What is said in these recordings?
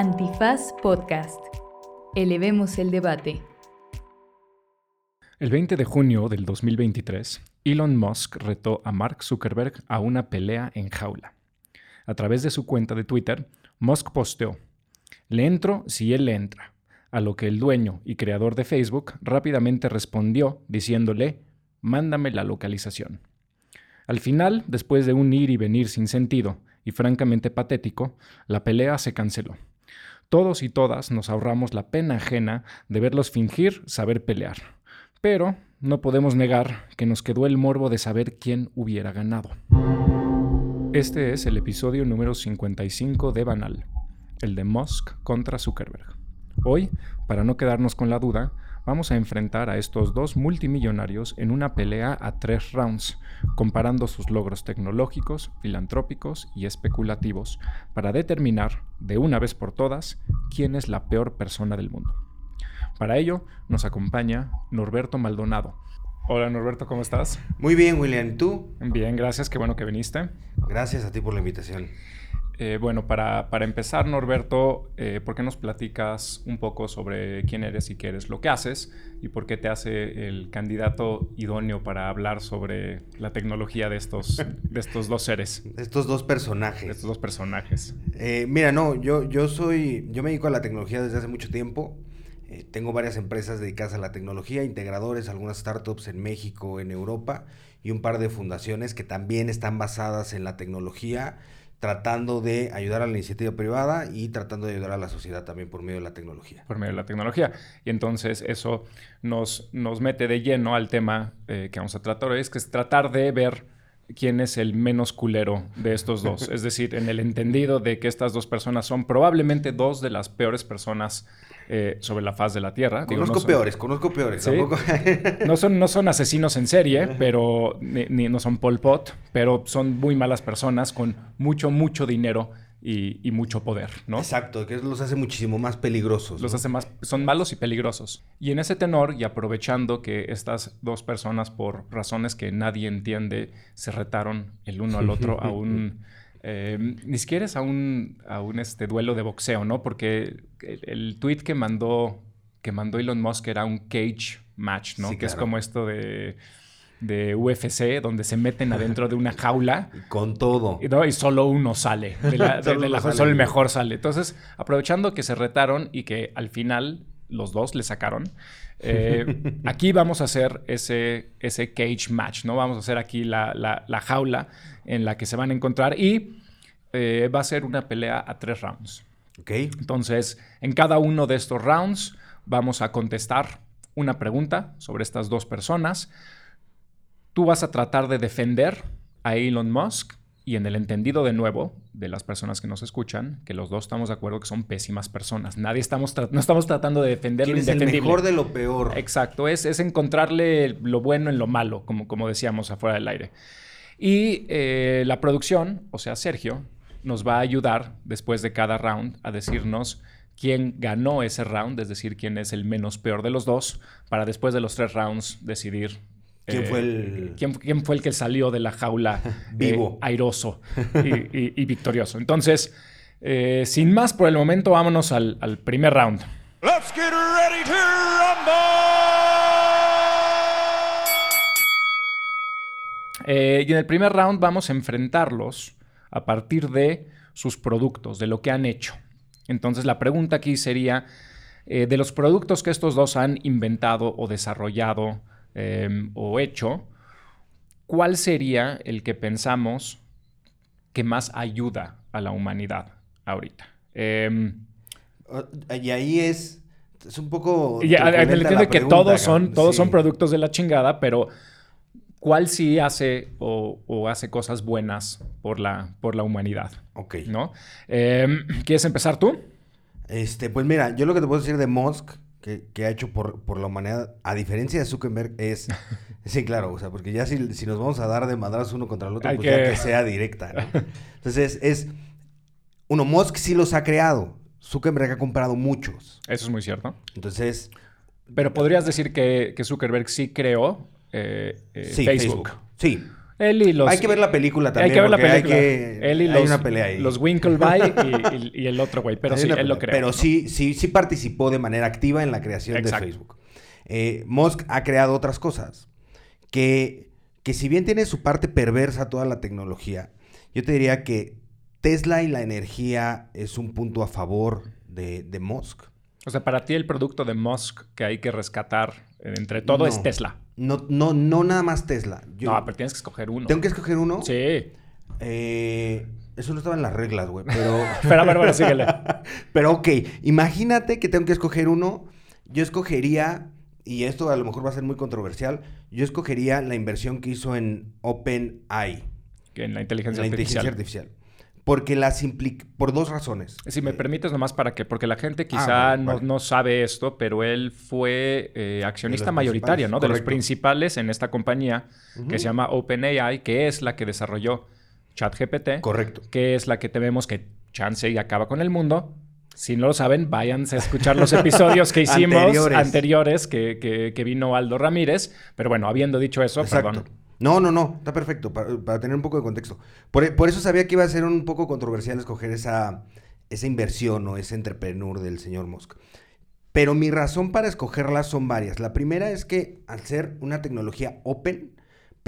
Antifaz Podcast. Elevemos el debate. El 20 de junio del 2023, Elon Musk retó a Mark Zuckerberg a una pelea en jaula. A través de su cuenta de Twitter, Musk posteó, le entro si él le entra, a lo que el dueño y creador de Facebook rápidamente respondió diciéndole, mándame la localización. Al final, después de un ir y venir sin sentido y francamente patético, la pelea se canceló. Todos y todas nos ahorramos la pena ajena de verlos fingir saber pelear. Pero no podemos negar que nos quedó el morbo de saber quién hubiera ganado. Este es el episodio número 55 de Banal, el de Musk contra Zuckerberg. Hoy, para no quedarnos con la duda, vamos a enfrentar a estos dos multimillonarios en una pelea a tres rounds, comparando sus logros tecnológicos, filantrópicos y especulativos, para determinar, de una vez por todas, quién es la peor persona del mundo. Para ello, nos acompaña Norberto Maldonado. Hola Norberto, ¿cómo estás? Muy bien, William. ¿Tú? Bien, gracias, qué bueno que viniste. Gracias a ti por la invitación. Eh, bueno, para, empezar, Norberto, eh, ¿por qué nos platicas un poco sobre quién eres y qué eres lo que haces y por qué te hace el candidato idóneo para hablar sobre la tecnología de estos, de estos dos seres? De estos dos personajes. De estos dos personajes. Eh, mira, no, yo, yo soy, yo me dedico a la tecnología desde hace mucho tiempo. tengo varias empresas dedicadas a la tecnología, integradores, algunas startups en México, en Europa y un par de fundaciones que también están basadas en la tecnología tratando de ayudar a la iniciativa privada y tratando de ayudar a la sociedad también por medio de la tecnología. Por medio de la tecnología. Y entonces eso nos, nos mete de lleno al tema eh, que vamos a tratar hoy, es que es tratar de ver quién es el menos culero de estos dos. es decir, en el entendido de que estas dos personas son probablemente dos de las peores personas eh, sobre la faz de la Tierra. Conozco peores, conozco peores. no, son, no son asesinos en serie, pero ni, no son Pol Pot, pero son muy malas personas con mucho, mucho dinero y, mucho poder, ¿no? Exacto, que los hace muchísimo más peligrosos. Los hace más, son malos y peligrosos. Y en ese tenor, y aprovechando que estas dos personas, por razones que nadie entiende, se retaron el uno al otro a un eh, ni siquiera es a un, a un este, duelo de boxeo, ¿no? Porque el, tweet que mandó, que mandó Elon Musk era un cage match, ¿no? que es como esto de, de UFC, donde se meten adentro de una jaula. Con todo. ¿no? Y solo uno sale. De la, solo, el mejor sale. Entonces, aprovechando que se retaron y que al final los dos le sacaron. Eh, aquí vamos a hacer ese, ese cage match, ¿no? Vamos a hacer aquí la, la, jaula en la que se van a encontrar y eh, va a ser una pelea a tres rounds. Ok. Entonces, en cada uno de estos rounds vamos a contestar una pregunta sobre estas dos personas. Tú vas a tratar de defender a Elon Musk y en el entendido de nuevo de las personas que nos escuchan, que los dos estamos de acuerdo que son pésimas personas. Nadie estamos no estamos tratando de defender lo indefendible. el mejor de lo peor. Exacto, es, es encontrarle lo bueno en lo malo, como, como decíamos afuera del aire. Y eh, la producción, o sea, Sergio, nos va a ayudar después de cada round a decirnos quién ganó ese round, es decir, quién es el menos peor de los dos, para después de los tres rounds decidir ¿Quién fue el...? Eh, ¿quién, fue el que salió de la jaula eh, vivo, airoso y, victorioso? Entonces, eh, sin más por el momento, vámonos al, primer round. Let's get ready to y en el primer round vamos a enfrentarlos a partir de sus productos, de lo que han hecho. Entonces la pregunta aquí sería, de los productos que estos dos han inventado o desarrollado Em, o hecho, ¿cuál sería el que pensamos que más ayuda a la humanidad ahorita? Em, y ahí es, es un poco... Ya, entiendo que todos, son, todos son productos de la chingada, pero ¿cuál sí hace o, hace cosas buenas por la, por la humanidad? Ok. ¿No? Em, ¿Quieres empezar tú? Este, pues mira, yo lo que te puedo decir de Musk que, ha hecho por, por, la humanidad, a diferencia de Zuckerberg, es... sí, claro, o sea, porque ya si, si nos vamos a dar de madras uno contra el otro, pues que... ya que sea directa, ¿no? Entonces, es... Uno, Musk sí los ha creado. Zuckerberg ha comprado muchos. Eso es muy cierto. Entonces... Pero podrías decir que, que Zuckerberg sí creó eh, eh, Facebook. Sí. Él y los... Hay que ver la película también. Hay que ver la porque hay película. que- Él y hay los, una pelea ahí. los Winklevi y, y- y el otro güey. Pero Hay sí, él lo creo. Pero ¿no? sí, sí, sí participó de manera activa en la creación Exacto. de Facebook. Eh, Musk ha creado otras cosas que, que si bien tiene su parte perversa toda la tecnología, yo te diría que Tesla y la energía es un punto a favor de, de Musk. O sea, para ti el producto de Musk que hay que rescatar entre todo es. Tesla. No, no, no nada más Tesla. Yo no, pero tienes que escoger uno. tengo que escoger uno. Sí. Eh, eso no estaba en las reglas, güey, pero... Pero ver, bueno, síguele. Pero ok, imagínate que tengo que escoger uno. Yo escogería, y esto a lo mejor va a ser muy controversial, yo escogería la inversión que hizo en OpenAI, en la en inteligencia la artificial. inteligencia artificial. Porque las implica, por dos razones. Si me Eh, permites nomás para que, porque la gente quizá bueno, no, vale. no sabe esto, pero él fue eh, accionista mayoritario, ¿no? De los principales en esta compañía que se llama OpenAI, que es la que desarrolló ChatGPT, Correcto. que es la que tememos que chance y acaba con el mundo. Si no lo saben, váyanse a escuchar los episodios que hicimos Anteriores. anteriores, que, que- que vino Aldo Ramírez. Pero bueno, habiendo dicho eso, Exacto. perdón. No, no, no, está perfecto, para, tener un poco de contexto. Por, e, por eso sabía que iba a ser un poco controversial escoger esa, esa inversión o ese entrepreneur del señor Musk. Pero mi razón para escogerla son varias. La primera es que al ser una tecnología open,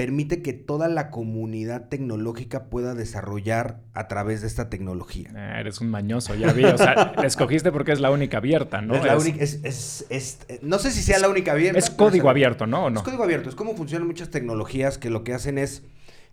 permite que toda la comunidad tecnológica pueda desarrollar a través de esta tecnología. Eh, eres un mañoso, ya vi. O sea, la escogiste porque es la única abierta, ¿no? es la única- es- es- es- no sé si sea la única abierta. es código abierto, ¿no? ¿O no? Es código abierto, es como funcionan muchas tecnologías que lo que hacen es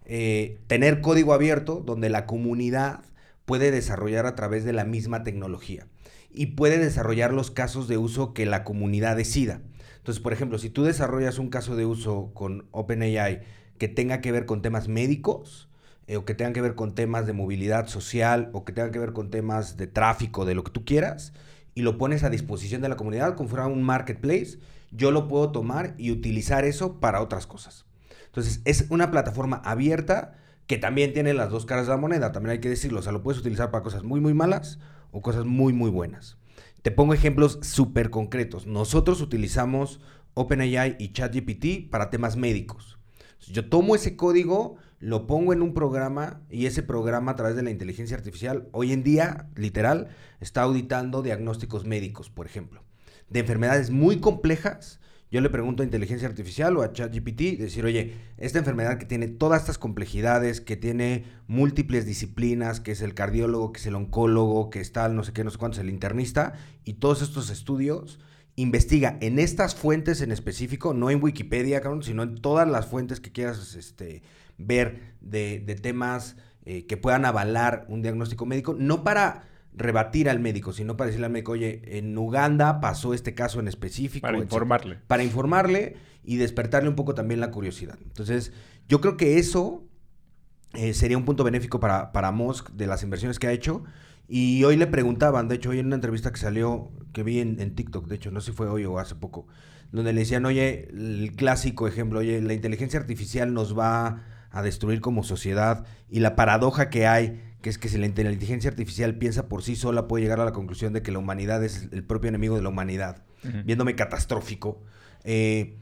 eh, tener código abierto donde la comunidad puede desarrollar a través de la misma tecnología y puede desarrollar los casos de uso que la comunidad decida. Entonces, por ejemplo, si tú desarrollas un caso de uso con OpenAI que tenga que ver con temas médicos, eh, o que tengan que ver con temas de movilidad social, o que tengan que ver con temas de tráfico, de lo que tú quieras, y lo pones a disposición de la comunidad como fuera un marketplace, yo lo puedo tomar y utilizar eso para otras cosas. Entonces, es una plataforma abierta que también tiene las dos caras de la moneda, también hay que decirlo, o sea, lo puedes utilizar para cosas muy, muy malas o cosas muy, muy buenas. Te pongo ejemplos súper concretos. Nosotros utilizamos OpenAI y ChatGPT para temas médicos. Yo tomo ese código, lo pongo en un programa y ese programa a través de la inteligencia artificial, hoy en día, literal, está auditando diagnósticos médicos, por ejemplo, de enfermedades muy complejas. Yo le pregunto a inteligencia artificial o a ChatGPT, decir, oye, esta enfermedad que tiene todas estas complejidades, que tiene múltiples disciplinas, que es el cardiólogo, que es el oncólogo, que está no sé qué, no sé cuántos, el internista, y todos estos estudios, investiga en estas fuentes en específico, no en Wikipedia, cabrón, sino en todas las fuentes que quieras este, ver de, de temas eh, que puedan avalar un diagnóstico médico, no para rebatir al médico, sino para decirle al médico, oye, en Uganda pasó este caso en específico. Para etcétera. informarle. Para informarle y despertarle un poco también la curiosidad. Entonces, yo creo que eso eh, sería un punto benéfico para, para Musk de las inversiones que ha hecho. Y hoy le preguntaban, de hecho, hoy en una entrevista que salió, que vi en, en TikTok, de hecho, no sé si fue hoy o hace poco, donde le decían, oye, el clásico ejemplo, oye, la inteligencia artificial nos va a destruir como sociedad y la paradoja que hay, que es que si la inteligencia artificial piensa por sí sola, puede llegar a la conclusión de que la humanidad es el propio enemigo de la humanidad, viéndome catastrófico. Eh,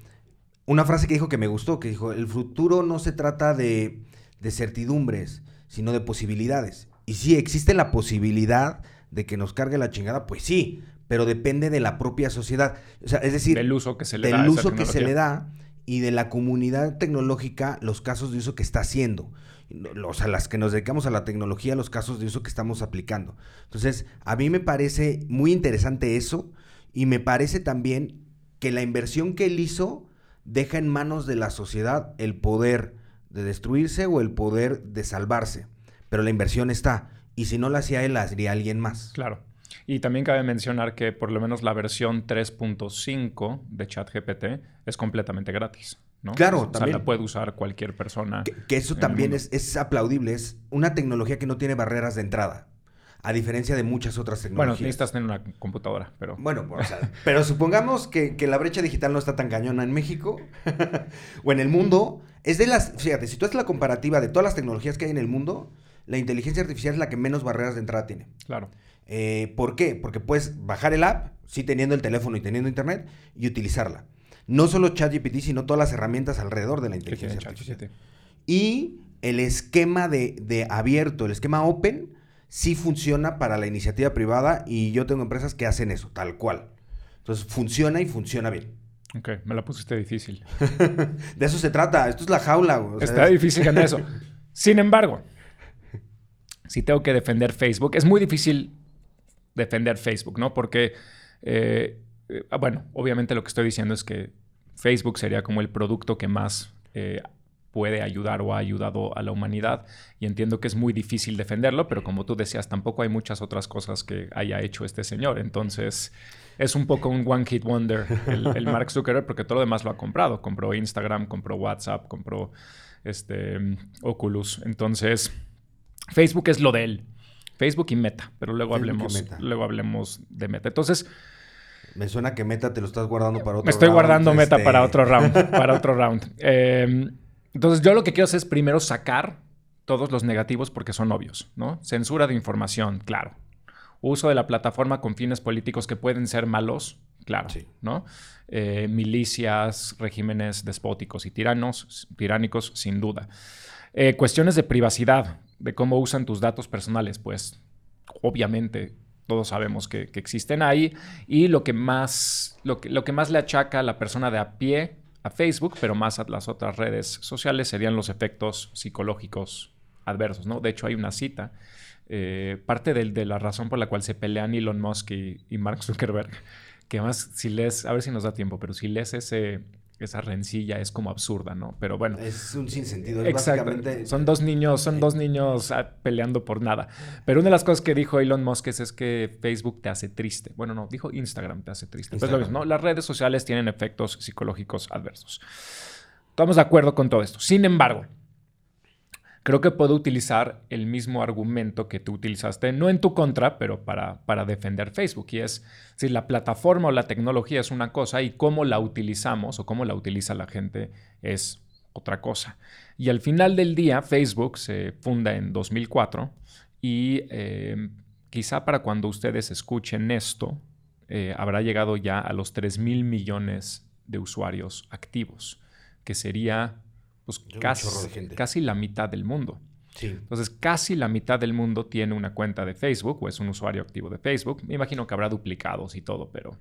una frase que dijo que me gustó, que dijo, el futuro no se trata de, de certidumbres, sino de posibilidades. Y sí, existe la posibilidad de que nos cargue la chingada, pues sí, pero depende de la propia sociedad. O sea, es decir, Del uso que se le del da. uso que se le da y de la comunidad tecnológica, los casos de uso que está haciendo. O sea, las que nos dedicamos a la tecnología, los casos de uso que estamos aplicando. Entonces, a mí me parece muy interesante eso y me parece también que la inversión que él hizo deja en manos de la sociedad el poder de destruirse o el poder de salvarse. Pero la inversión está. Y si no la hacía él, la haría alguien más. Claro. Y también cabe mencionar que por lo menos la versión 3.5 de ChatGPT es completamente gratis. ¿No? Claro, O sea, también. la puede usar cualquier persona. Que, que eso también es, es aplaudible. Es una tecnología que no tiene barreras de entrada. A diferencia de muchas otras Bueno, tecnologías. necesitas tener una computadora, pero... Bueno, o sea, pero supongamos que, que la brecha digital no está tan cañona en México o en el mundo. Es de las, fíjate, si tú haces la comparativa de todas las tecnologías que hay en el mundo, la inteligencia artificial es la que menos barreras de entrada tiene. Claro. Eh, ¿Por qué? Porque puedes bajar el app, sí teniendo el teléfono y teniendo internet, y utilizarla. No solo ChatGPT, sino todas las herramientas alrededor de la ¿Qué tiene inteligencia artificial. Y el esquema de, de abierto, el esquema open, sí funciona para la iniciativa privada y yo tengo empresas que hacen eso, tal cual. Entonces funciona y funciona bien. Ok, me la pusiste difícil. de eso se trata, esto es la jaula. O sea, Está difícil en eso. Sin embargo, si tengo que defender Facebook, es muy difícil defender Facebook, ¿no? Porque, eh, eh, bueno, obviamente lo que estoy diciendo es que Facebook sería como el producto que más eh, puede ayudar o ha ayudado a la humanidad y entiendo que es muy difícil defenderlo, pero como tú decías, tampoco hay muchas otras cosas que haya hecho este señor. Entonces, es un poco un one hit wonder el, Mark Zuckerberg porque todo lo demás lo ha comprado. Compró Instagram, compró WhatsApp, compró este, Oculus. Entonces, Facebook es lo de él. Facebook y Meta, pero luego hablemos, luego hablemos de Meta. Entonces, me suena que Meta te lo estás guardando para otro round. Me estoy guardando Meta para este. otro round, para otro round. Em, entonces, yo lo que quiero hacer es primero sacar todos los negativos porque son obvios, ¿no? Censura de información, claro. Uso de la plataforma con fines políticos que pueden ser malos, claro, ¿no? Eh, milicias, regímenes despóticos y tiranos, tiránicos, sin duda. Eh, cuestiones de privacidad, de cómo usan tus datos personales, pues obviamente todos sabemos que, existen ahí. Y lo que, más, lo, que, lo que más le achaca a la persona de a pie a Facebook, pero más a las otras redes sociales, serían los efectos psicológicos adversos, ¿no? De hecho, hay una cita. Eh, parte de, la razón por la cual se pelean Elon Musk y, y Mark Zuckerberg, que más si lees, a ver si nos da tiempo, pero si lees ese, esa rencilla es como absurda, ¿no? Pero bueno. Es un sinsentido. exacto. Son dos niños, son dos niños ah, peleando por nada. Pero una de las cosas que dijo Elon Musk es, que Facebook te hace triste. Bueno, no, dijo Instagram te hace triste. Pues lo mismo, ¿no? Las redes sociales tienen efectos psicológicos adversos. Estamos de acuerdo con todo esto. Sin embargo, creo que puedo utilizar el mismo argumento que tú utilizaste, no en tu contra, pero para, para defender Facebook. Y es si la plataforma o la tecnología es una cosa y cómo la utilizamos o cómo la utiliza la gente es otra cosa. Y al final del día, Facebook se funda en 2004 y eh, quizá para cuando ustedes escuchen esto, eh, habrá llegado ya a los 3 mil millones de usuarios activos, que sería pues casi, la mitad del mundo. Entonces, casi la mitad del mundo tiene una cuenta de Facebook o es un usuario activo de Facebook. Me imagino que habrá duplicados y todo, pero...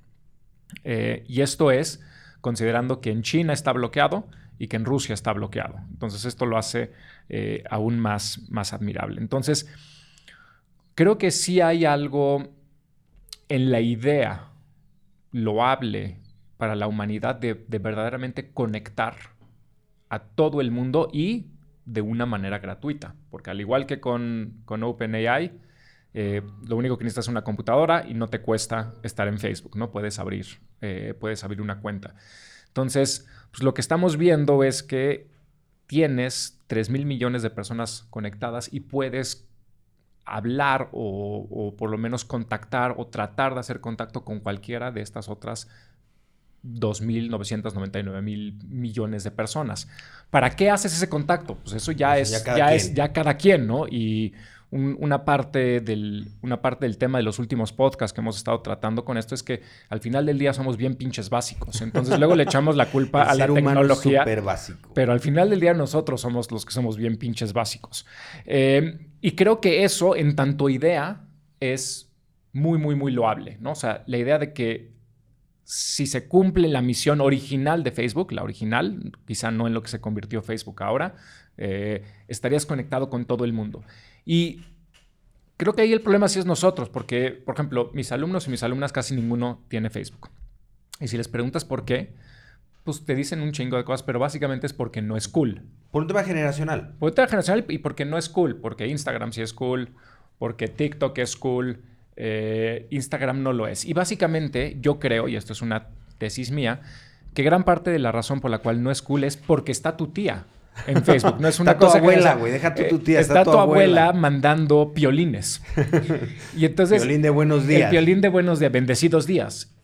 Eh, y esto es considerando que en China está bloqueado y que en Rusia está bloqueado. Entonces, esto lo hace eh, aún más, más admirable. Entonces, creo que sí hay algo en la idea loable para la humanidad de verdaderamente conectar a todo el mundo y de una manera gratuita. Porque al igual que con, con OpenAI, eh, lo único que necesitas es una computadora y no te cuesta estar en Facebook, ¿no? Puedes abrir, eh, puedes abrir una cuenta. Entonces, pues lo que estamos viendo es que tienes 3 mil millones de personas conectadas y puedes hablar o, o, por lo menos contactar o tratar de hacer contacto con cualquiera de estas otras 2.999 mil millones de personas. ¿Para qué haces ese contacto? Pues eso ya, es, ya, es ya cada quien, ¿no? Y una, parte del, una parte del tema de los últimos podcasts que hemos estado tratando con esto es que al final del día somos bien pinches básicos. Entonces luego le echamos la culpa a la tecnología. básico. Pero al final del día nosotros somos los que somos bien pinches básicos. Eh, y creo que eso, en tanto idea, es muy, muy, muy loable, ¿no? O sea, la idea de que si se cumple la misión original de Facebook, la original, quizá no en lo que se convirtió Facebook ahora, eh, estarías conectado con todo el mundo. Y creo que ahí el problema sí es nosotros, porque, por ejemplo, mis alumnos y mis alumnas casi ninguno tiene Facebook. Y si les preguntas por qué, pues te dicen un chingo de cosas, pero básicamente es porque no es cool. Por un tema generacional. Por un tema generacional y porque no es cool, porque Instagram sí es cool, porque TikTok es cool, eh, Instagram no lo es. Y básicamente yo creo, y esto es una tesis mía, que gran parte de la razón por la cual no es cool es porque está tu tía en Facebook. No es una está tu abuela, güey. Deja tu tía. Está, tu, abuela. mandando piolines. y entonces. Piolín de buenos días. El piolín de buenos días, bendecidos días.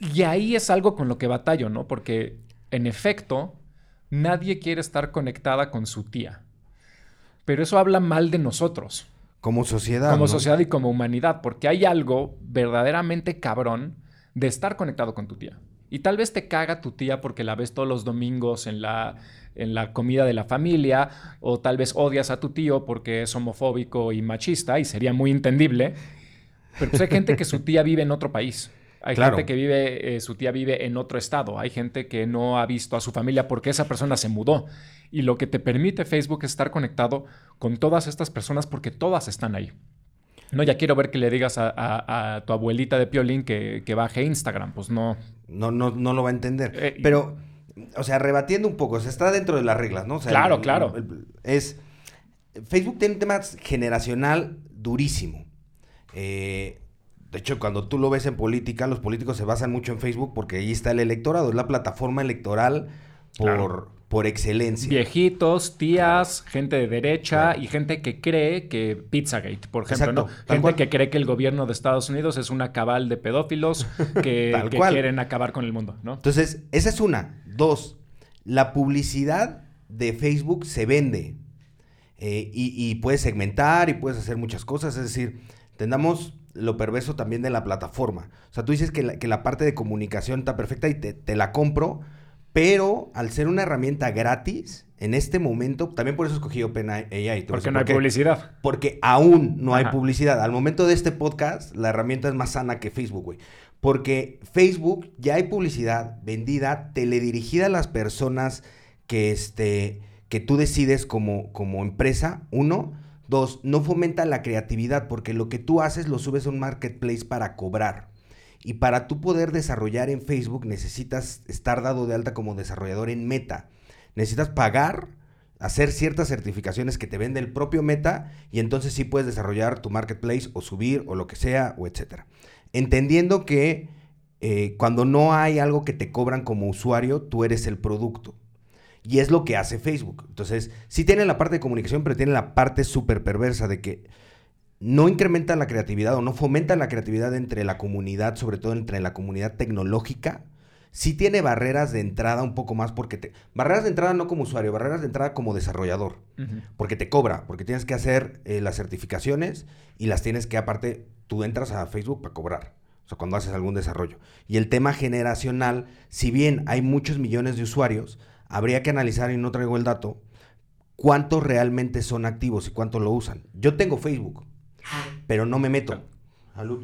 Y ahí es algo con lo que batallo, ¿no? Porque en efecto, nadie quiere estar conectada con su tía. Pero eso habla mal de nosotros. Como sociedad. Como sociedad y como humanidad, porque hay algo verdaderamente cabrón de estar conectado con tu tía. Y tal vez te caga tu tía porque la ves todos los domingos en la, en la comida de la familia, o tal vez odias a tu tío porque es homofóbico y machista, y sería muy entendible. Pero pues hay gente que su tía vive en otro país. Hay Claro. gente que vive, eh, su tía vive en otro estado. Hay gente que no ha visto a su familia porque esa persona se mudó. Y lo que te permite Facebook es estar conectado con todas estas personas porque todas están ahí. No, ya quiero ver que le digas a, a- a tu abuelita de Piolín que, que baje Instagram. Pues no. No, no, no lo va a entender. Eh, Pero, o sea, rebatiendo un poco, o sea, está dentro de las reglas, ¿no? O sea, Claro, el- claro. el- el- es. Facebook tiene un tema generacional durísimo. Eh, de hecho, cuando tú lo ves en política, los políticos se basan mucho en Facebook porque ahí está el electorado, es la plataforma electoral por, Claro. por excelencia. Viejitos, tías, gente de derecha y gente que cree que Pizzagate, por ejemplo, Exacto, ¿no? tal Gente cual. que cree que el gobierno de Estados Unidos es una cabal de pedófilos que, quieren acabar con el mundo, ¿no? Entonces, esa es una. Dos, la publicidad de Facebook se vende. Eh, y, y puedes segmentar y puedes hacer muchas cosas. Es decir, entendamos lo perverso también de la plataforma. O sea, tú dices que la, que la parte de comunicación está perfecta y te, te la compro, pero al ser una herramienta gratis, en este momento, también por eso escogí OpenAI. Porque no hay publicidad. Porque aún no hay publicidad. Al momento de este podcast, la herramienta es más sana que Facebook, güey. Porque Facebook ya hay publicidad vendida, teledirigida a las personas que, este, que tú decides como, como empresa, uno. Dos, no fomenta la creatividad porque lo que tú haces lo subes a un marketplace para cobrar. Y para tú poder desarrollar en Facebook necesitas estar dado de alta como desarrollador en Meta. Necesitas pagar, hacer ciertas certificaciones que te vende el propio Meta y entonces sí puedes desarrollar tu marketplace o subir o lo que sea o etcétera. Entendiendo que eh, cuando no hay algo que te cobran como usuario, tú eres el producto. Y es lo que hace Facebook. Entonces, sí tiene la parte de comunicación, pero tiene la parte súper perversa de que no incrementa la creatividad o no fomenta la creatividad entre la comunidad, sobre todo entre la comunidad tecnológica. Sí tiene barreras de entrada un poco más porque te... Barreras de entrada no como usuario, barreras de entrada como desarrollador. Porque te cobra, porque tienes que hacer eh, las certificaciones y las tienes que aparte, tú entras a Facebook para cobrar. O sea, cuando haces algún desarrollo. Y el tema generacional, si bien hay muchos millones de usuarios, habría que analizar, y no traigo el dato, cuántos realmente son activos y cuántos lo usan. Yo tengo Facebook, pero no me meto. Salud.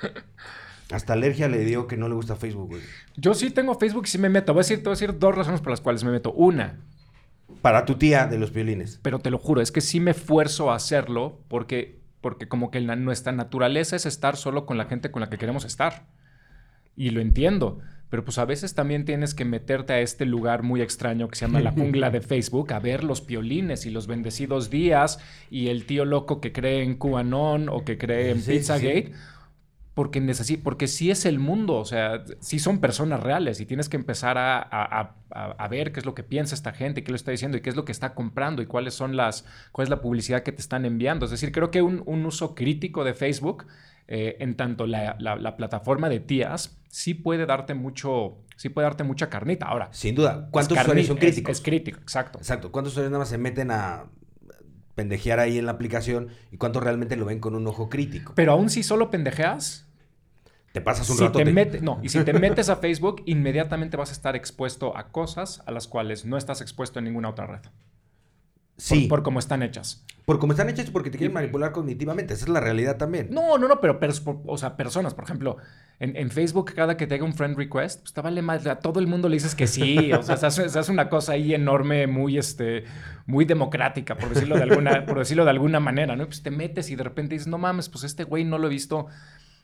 Hasta alergia le dio que no le gusta Facebook, güey. Yo sí tengo Facebook y sí me meto. Voy a decir, te voy a decir dos razones por las cuales me meto. Una, Para tu tía de los violines. pero te lo juro, es que sí me esfuerzo a hacerlo porque, porque como que la- nuestra naturaleza es estar solo con la gente con la que queremos estar. Y lo entiendo. Pero pues a veces también tienes que meterte a este lugar muy extraño que se llama la jungla de Facebook a ver los piolines y los bendecidos días y el tío loco que cree en QAnon o que cree en Sí, sí, Pizzagate. Porque, porque sí es el mundo, o sea, sí son personas reales y tienes que empezar a, a- a- a- a ver qué es lo que piensa esta gente, qué lo está diciendo y qué es lo que está comprando y cuáles son las, cuál es la publicidad que te están enviando. Es decir, creo que un, un uso crítico de Facebook, eh, en tanto la, la- la plataforma de tías, sí puede darte mucho, sí puede darte mucha carnita. Ahora, Sin duda. ¿Cuántos es usuarios son es- críticos? Es, crítico, exacto. Exacto. ¿Cuántos usuarios nada más se meten a pendejear ahí en la aplicación y cuántos realmente lo ven con un ojo crítico? Pero aún si solo pendejeas, Te pasas un si rato. te mete- no, y si te metes a Facebook, inmediatamente vas a estar expuesto a cosas a las cuales no estás expuesto en ninguna otra red. Sí. Por, por cómo están hechas. Por cómo están hechos y porque te quieren manipular cognitivamente. Esa es la realidad también. No, no, no, pero, pers- o sea, personas, por ejemplo, en, en Facebook cada que te haga un friend request, pues te vale más, a todo el mundo le dices que sí, o sea, se hace, se hace una cosa ahí enorme, muy, este, muy democrática, por decirlo de alguna, por decirlo de alguna manera, ¿no? Pues te metes y de repente dices, no mames, pues este güey no lo he visto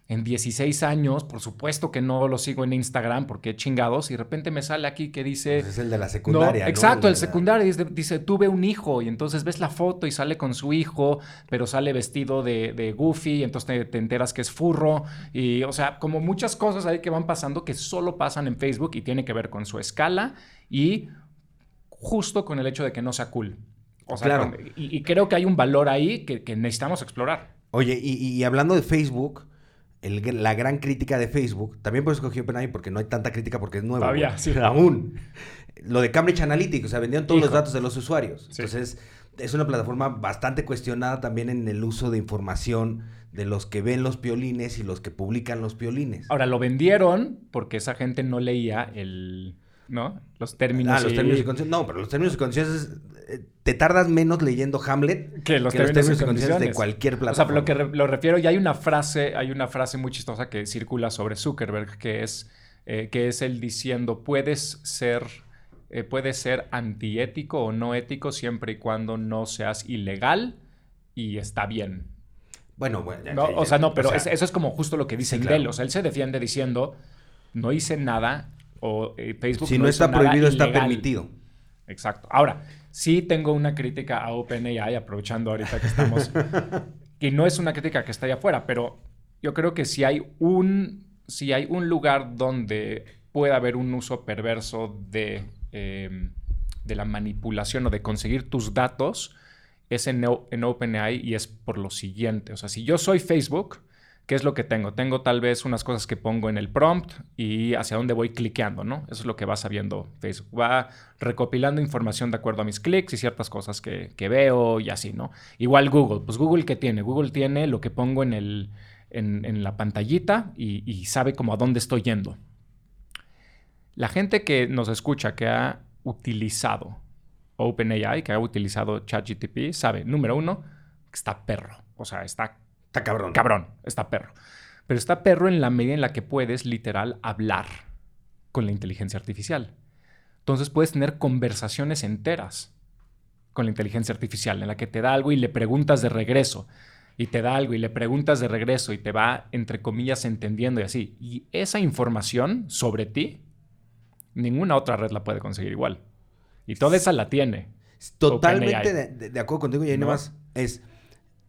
en 16 años, por supuesto que no lo sigo en Instagram, porque chingados, y de repente me sale aquí que dice... Pues es el de la secundaria. ¿no? exacto, el secundario dice, dice, tuve un hijo y entonces ves la foto y sale con su hijo, pero sale vestido de, de Goofy y entonces te, te enteras que es furro y, o sea, como muchas cosas ahí que van pasando que solo pasan en Facebook y tiene que ver con su escala y justo con el hecho de que no sea cool. O sea, Claro. con- y, y creo que hay un valor ahí que, que necesitamos explorar. Oye, y, y hablando de Facebook, el la gran crítica de Facebook, también por eso escogí OpenAI, porque no hay tanta crítica porque es nuevo. Todavía, sí. Aún. Lo de Cambridge Analytica, o sea, vendieron todos los datos de los usuarios. Sí. Entonces, es una plataforma bastante cuestionada también en el uso de información de los que ven los piolines y los que publican los piolines. Ahora, lo vendieron porque esa gente no leía el... ¿No? Los términos. Ah, los términos y condiciones. No, pero los términos y condiciones eh, te tardas menos leyendo Hamlet que los, términos, y condiciones de cualquier plataforma. O sea, lo que lo refiero, y hay una frase, hay una frase muy chistosa que circula sobre Zuckerberg, que es, eh, que es él diciendo, puedes ser, eh, puedes ser antiético o no ético siempre y cuando no seas ilegal y está bien. Bueno, bueno. No, o sea, no, pero eso es como justo lo que dice sí, él. O sea, él se defiende diciendo, no hice nada o eh, Facebook si no, está prohibido, está permitido. Exacto. Ahora, sí tengo una crítica a OpenAI, aprovechando ahorita que estamos, y no es una crítica que está allá afuera, pero yo creo que si hay un, si hay un lugar donde puede haber un uso perverso de, eh, de la manipulación o de conseguir tus datos, es en, en OpenAI y es por lo siguiente. O sea, si yo soy Facebook, ¿Qué es lo que tengo? Tengo tal vez unas cosas que pongo en el prompt y hacia dónde voy cliqueando, ¿no? Eso es lo que va sabiendo Facebook. Va recopilando información de acuerdo a mis clics y ciertas cosas que, veo y así, ¿no? Igual Google. Pues Google, ¿qué tiene? Google tiene lo que pongo en, el, en, la pantallita y, y sabe como a dónde estoy yendo. La gente que nos escucha, que ha utilizado OpenAI, que ha utilizado ChatGTP, sabe, número uno, que está perro. O sea, está Está cabrón. Cabrón, está perro. Pero está perro en la medida en la que puedes literal hablar con la inteligencia artificial. Entonces puedes tener conversaciones enteras con la inteligencia artificial, en la que te da algo y le preguntas de regreso, y te da algo y le preguntas de regreso y te va, entre comillas, entendiendo y así. Y esa información sobre ti, ninguna otra red la puede conseguir igual. Y toda esa la tiene. Totalmente de, acuerdo contigo y ahí ¿No? más es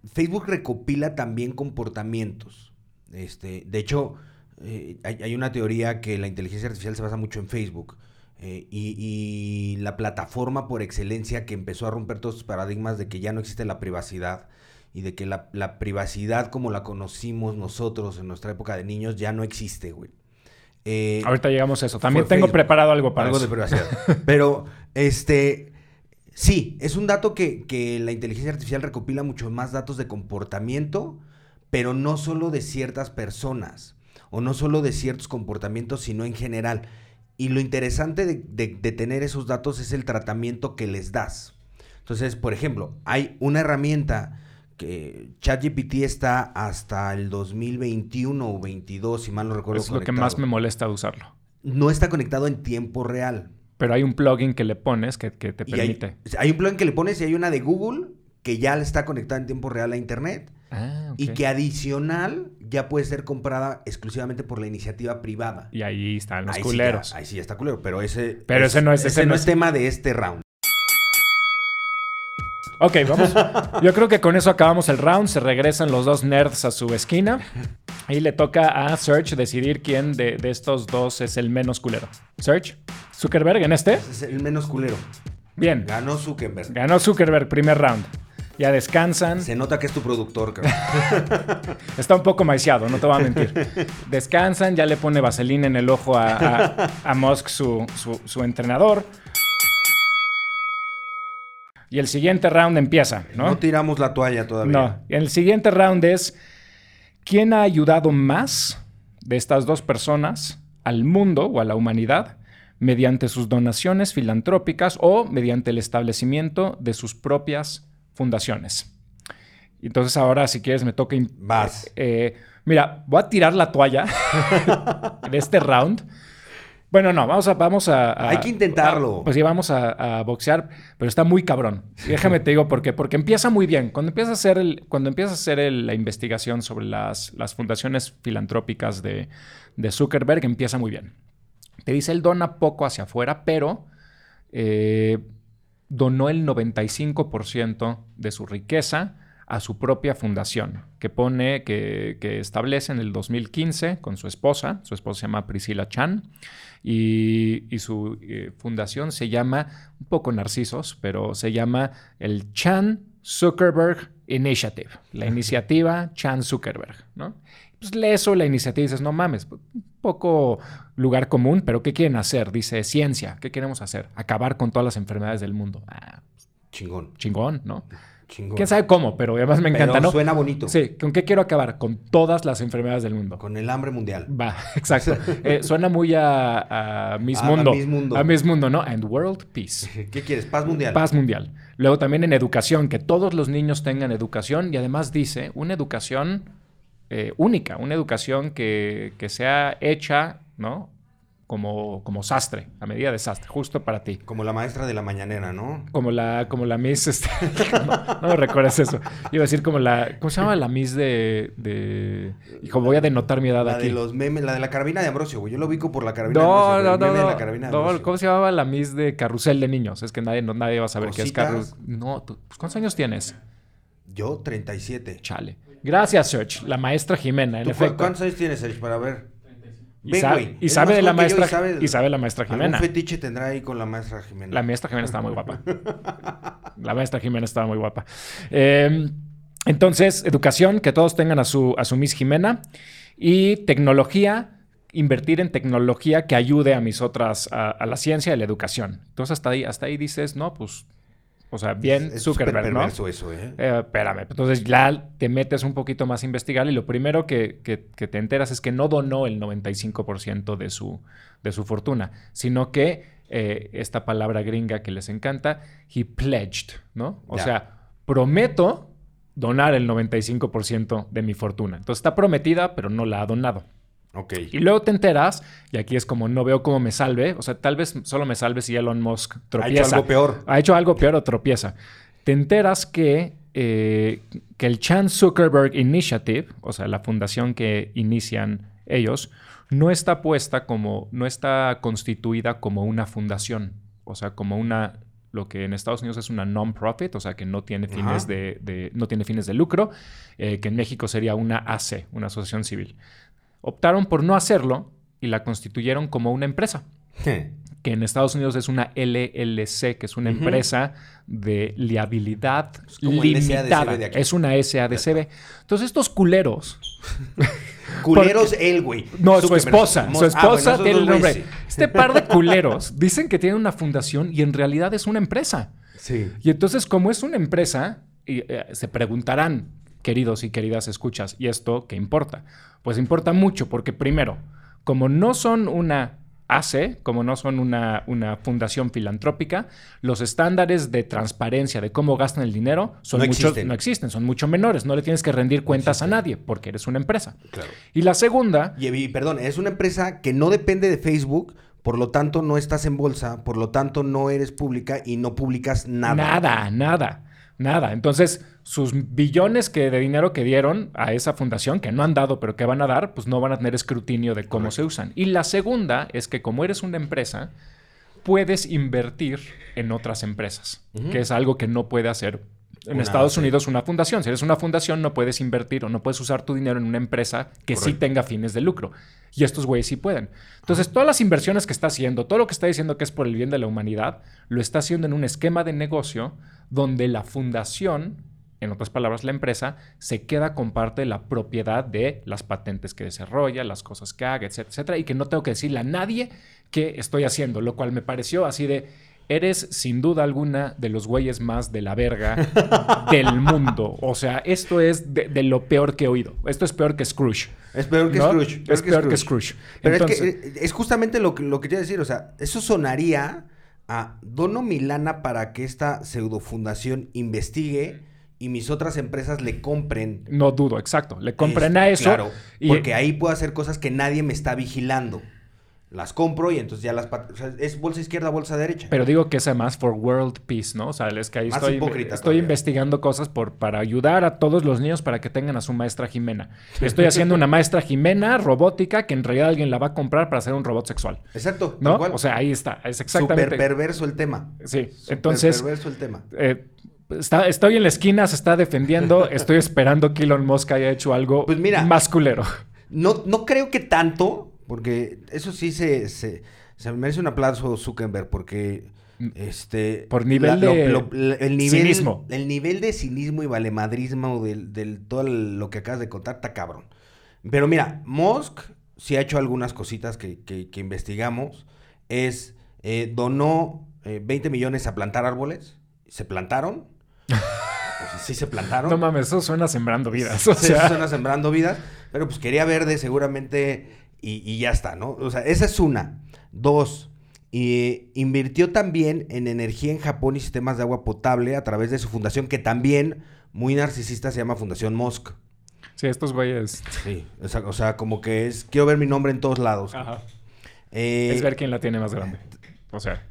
Facebook recopila también comportamientos. Este, de hecho, eh, hay, una teoría que la inteligencia artificial se basa mucho en Facebook. Eh, y, la plataforma por excelencia que empezó a romper todos los paradigmas de que ya no existe la privacidad y de que la, privacidad como la conocimos nosotros en nuestra época de niños ya no existe, güey. Eh, Ahorita llegamos a eso. También tengo preparado algo para algo de privacidad. Pero, este, Sí, es un dato que, la inteligencia artificial recopila mucho más datos de comportamiento, pero no solo de ciertas personas o no solo de ciertos comportamientos, sino en general. Y lo interesante de, tener esos datos es el tratamiento que les das. Entonces, por ejemplo, hay una herramienta que ChatGPT está hasta el 2021 o 2022, si mal no recuerdo. Es lo que más me molesta de usarlo. No está conectado en tiempo real. Pero hay un plugin que le pones que, te permite. Hay, un plugin que le pones y hay una de Google que ya está conectada en tiempo real a Internet. Ah, y que adicional ya puede ser comprada exclusivamente por la iniciativa privada. Y ahí están los culeros. ahí sí está culero, pero ese, pero ese no es, ese, no es tema de este round. Ok, vamos. Yo creo que con eso acabamos el round. Se regresan los dos nerds a su esquina. Y le toca a Search decidir quién de, estos dos es el menos culero. Search, Zuckerberg en este. Es el menos culero. Bien. Ganó Zuckerberg. Ganó Zuckerberg, primer round. Ya descansan. Se nota que es tu productor, cabrón. Está un poco maiciado, no te voy a mentir. Descansan, ya le pone vaselina en el ojo a, a, Musk, su, su entrenador. Y el siguiente round empieza, ¿no? No tiramos la toalla todavía. No. El siguiente round es ¿quién ha ayudado más de estas dos personas al mundo o a la humanidad mediante sus donaciones filantrópicas o mediante el establecimiento de sus propias fundaciones? Entonces ahora, si quieres, me toca... Vas. Eh, mira, voy a tirar la toalla de este round bueno, no, vamos a... Vamos a, Hay que intentarlo. pues sí, vamos a, boxear, pero está muy cabrón. déjame te digo por qué. Porque empieza muy bien. Cuando empieza a hacer, el, cuando empieza a hacer la investigación sobre las, las fundaciones filantrópicas de, de, Zuckerberg, empieza muy bien. Te dice, él dona poco hacia afuera, pero eh, donó el 95% de su riqueza a su propia fundación, que pone, que, que, establece en el 2015 con su esposa, su esposa se llama Priscilla Chan, y, su eh, fundación se llama, un poco narcisos, pero se llama el Chan Zuckerberg Initiative, la iniciativa Chan Zuckerberg, ¿no? Pues lee eso, la iniciativa y dices, no mames, un poco lugar común, pero ¿qué quieren hacer? Dice, ciencia, ¿qué queremos hacer? Acabar con todas las enfermedades del mundo. Ah, chingón. Chingón, ¿no? Chingón. ¿Quién sabe cómo? Pero además me Pero encanta, ¿no? suena bonito. Sí, ¿con qué quiero acabar? Con todas las enfermedades del mundo. Con el hambre mundial. Va, exacto. Eh, suena muy a, a Miss A- a Mundo. Miss Mundo. A Miss Mundo, ¿no? And World Peace. ¿Qué quieres? Paz mundial. Paz mundial. Luego también en educación, que todos los niños tengan educación y además dice una educación eh, única, una educación que, que sea hecha, ¿no? Como, como sastre, a medida de sastre, justo para ti. Como la maestra de la mañanera, ¿no? Como la, como la Miss, este, no, no me recuerdas eso. Iba a decir como la, ¿cómo se llama la Miss de, de, hijo, voy a denotar mi edad La aquí. de los memes, la de la carabina de Ambrosio, güey. Yo lo ubico por la carabina de No, Ambrosio. no, no, de no, la carabina de no, Ambrosio. ¿Cómo se llamaba la Miss de Carrusel de Niños? Es que nadie, no, nadie va a saber qué es. Carrusel. No, tú- pues, ¿cuántos años tienes? Yo, 37. Chale. Gracias, Serge. La maestra Jimena, en ¿Tú cu- efecto. ¿Cuántos años tienes, Sergio, para ver? Y, Ven, sabe de la maestra y sabe- y sabe la maestra Jimena. ¿Algún fetiche tendrá ahí con la maestra Jimena? La maestra Jimena estaba muy guapa. La maestra Jimena estaba muy guapa. Eh, entonces, educación, que todos tengan a su, a su Miss Jimena. Y tecnología, invertir en tecnología que ayude a mis otras, a, a la ciencia y la educación. Entonces, hasta ahí, hasta ahí dices, no, pues, o sea, bien Es- Zuckerberg, ¿no? eso, ¿eh? Eh, espérame, entonces ya te metes un poquito más a investigar y lo primero que, que- que te enteras es que no donó el 95% de su, de su fortuna, sino que eh, esta palabra gringa que les encanta, he pledged, ¿no? O Ya. sea, prometo donar el 95% de mi fortuna. Entonces está prometida, pero no la ha donado. Y luego te enteras, y aquí es como no veo cómo me salve, o sea, tal vez solo me salve si Elon Musk Ha tropieza. hecho algo peor. Ha hecho algo peor o tropieza. Te enteras que, eh, que el Chan Zuckerberg Initiative, o sea, la fundación que inician ellos, no está puesta como, no está constituida como una fundación, o sea, como una, lo que en Estados Unidos es una non-profit, o sea, que no tiene fines, de, de- no tiene fines de lucro, eh, que en México sería una AC, una asociación civil. Optaron por no hacerlo y la constituyeron como una empresa que en Estados Unidos es una LLC, que es una empresa de liabilidad limitada. de. Es una SADCB. Entonces estos culeros, Culeros él, güey. no, su esposa, su Ah, bueno, esposa tiene dos el nombre. Este par de culeros dicen que tienen una fundación y en realidad es una empresa. Sí. Y entonces, como es una empresa, y, eh, se preguntarán, queridos y queridas escuchas, ¿y esto qué importa? Pues importa mucho porque primero, como no son una AC, como no son una, una fundación filantrópica, los estándares de transparencia de cómo gastan el dinero son No muchos- existen. no existen, son mucho menores. No le tienes que rendir cuentas a nadie porque eres una empresa. Claro. Y la segunda, Y, y, perdón, es una empresa que no depende de Facebook, por lo tanto no estás en bolsa, por lo tanto no eres pública y no publicas nada. Nada, nada, nada. Entonces, sus billones que, de dinero que dieron a esa fundación, que no han dado, pero que van a dar, pues no van a tener escrutinio de cómo se usan. Y la segunda es que como eres una empresa, puedes invertir en otras empresas, que es algo que no puede hacer en Una- Estados sí. Unidos una fundación. Si eres una fundación, no puedes invertir o no puedes usar tu dinero en una empresa que sí tenga fines de lucro. Y estos güeyes sí pueden. Entonces, todas las inversiones que está haciendo, todo lo que está diciendo que es por el bien de la humanidad, lo está haciendo en un esquema de negocio donde la fundación, en otras palabras, la empresa, se queda con parte de la propiedad de las patentes que desarrolla, las cosas que haga, etcétera, etcétera, y que no tengo que decirle a nadie qué estoy haciendo, lo cual me pareció así de, eres sin duda alguna de los güeyes más de la verga del mundo. O sea, esto es de, de lo peor que he oído. Esto es peor que Scrooge. Es peor que ¿no? Scrooge. Es peor que Scrooge. Pero Entonces- es que es justamente lo que, lo que quiero decir. O sea, eso sonaría a dono mi lana para que esta pseudofundación investigue y mis otras empresas le compren. No dudo, exacto. Le compren Es- a eso. Claro, y- porque ahí puedo hacer cosas que nadie me está vigilando. Las compro y entonces ya las... pat- o sea, es bolsa izquierda, bolsa derecha. Pero digo que es además for world peace, ¿no? O sea, es que ahí Más estoy, estoy todavía. investigando cosas por, para ayudar a todos los niños para que tengan a su maestra Jimena. Estoy haciendo una maestra Jimena robótica que en realidad alguien la va a comprar para hacer un robot sexual. Exacto. ¿No? O sea, ahí está. Es Súper exactamente. perverso el tema. Sí. Súper Entonces, perverso el tema. eh, está- estoy en la esquina, se está defendiendo. Estoy esperando que Elon Musk haya hecho algo Pues mira. más culero. No, no creo que tanto, porque eso sí se, se, se merece un aplauso Zuckerberg, porque este Mm. Por nivel de el nivel cinismo. el nivel de cinismo y valemadrismo del, del todo lo que acabas de contar está cabrón. Pero mira, Musk sí ha hecho algunas cositas que, que- que investigamos. Es eh, donó eh, 20 millones a plantar árboles, se plantaron. Pues sí se plantaron. No mames, eso suena sembrando vidas. Sí, O sea, eso suena sembrando vidas, pero pues quería verde seguramente y, y ya está, ¿no? O sea, esa es una. Dos, y invirtió también en energía en Japón y sistemas de agua potable a través de su fundación, que también, muy narcisista, se llama Fundación Mosk. sí, estos güeyes. Sí, o sea, o sea, como que es, quiero ver mi nombre en todos lados. Ajá. Eh, Es ver quién la tiene más grande. O sea,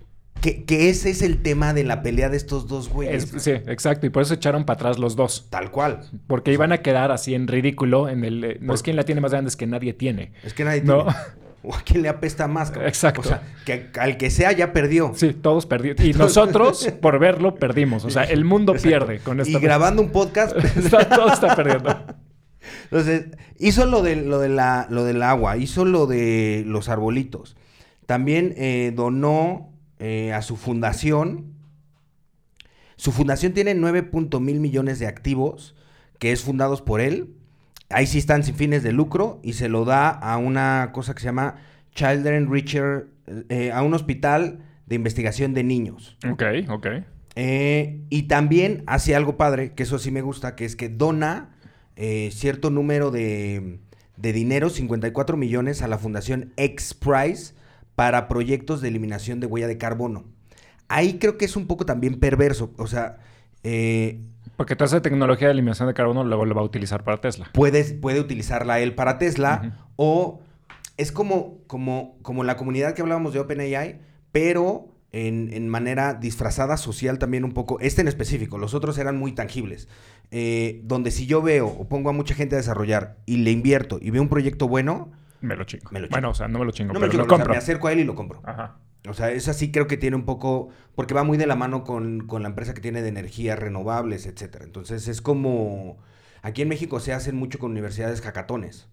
que, que ese es el tema de la pelea de estos dos güeyes. es- sí, exacto. Y por eso echaron para atrás los dos. Tal cual. Porque iban a quedar así en ridículo en el... eh, no es quien la tiene más grande, es que nadie tiene. Es que nadie No. tiene. O a quién le apesta más, cabrón. Exacto. O sea, que al que sea ya perdió. Sí, todos perdieron. Y nosotros, por verlo, perdimos. O sea, el mundo Exacto. pierde con esta... Y grabando un podcast. Está- todo está perdiendo. Entonces, hizo lo, de, lo, de la, lo del agua, hizo lo de los arbolitos. También eh, donó eh, a su fundación. Su fundación tiene 9.000 mil millones de activos, que es fundados por él. Ahí sí están sin fines de lucro y se lo da a una cosa que se llama Children Richer, eh, a un hospital de investigación de niños. Ok, ok. Eh, y también hace algo padre, que eso sí me gusta, que es que dona eh, cierto número de, de dinero, 54 millones, a la fundación X Prize para proyectos de eliminación de huella de carbono. Ahí creo que es un poco también perverso, o sea, eh, Porque toda esa tecnología de eliminación de carbono luego lo va a utilizar para Tesla. puede, puede utilizarla él para Tesla o es como, como, como la comunidad que hablábamos de OpenAI, pero en, en manera disfrazada social también un poco, este en específico, los otros eran muy tangibles, Eh, donde si yo veo o pongo a mucha gente a desarrollar y le invierto y veo un proyecto bueno, Me lo chingo. Me lo Bueno, o sea, no me lo chingo, no me, pero lo o sea, compro. me acerco a él y lo compro. Ajá. O sea, esa sí creo que tiene un poco, porque va muy de la mano con, con la empresa que tiene de energías renovables, etcétera. Entonces es como, aquí en México se hacen mucho con universidades hackatones.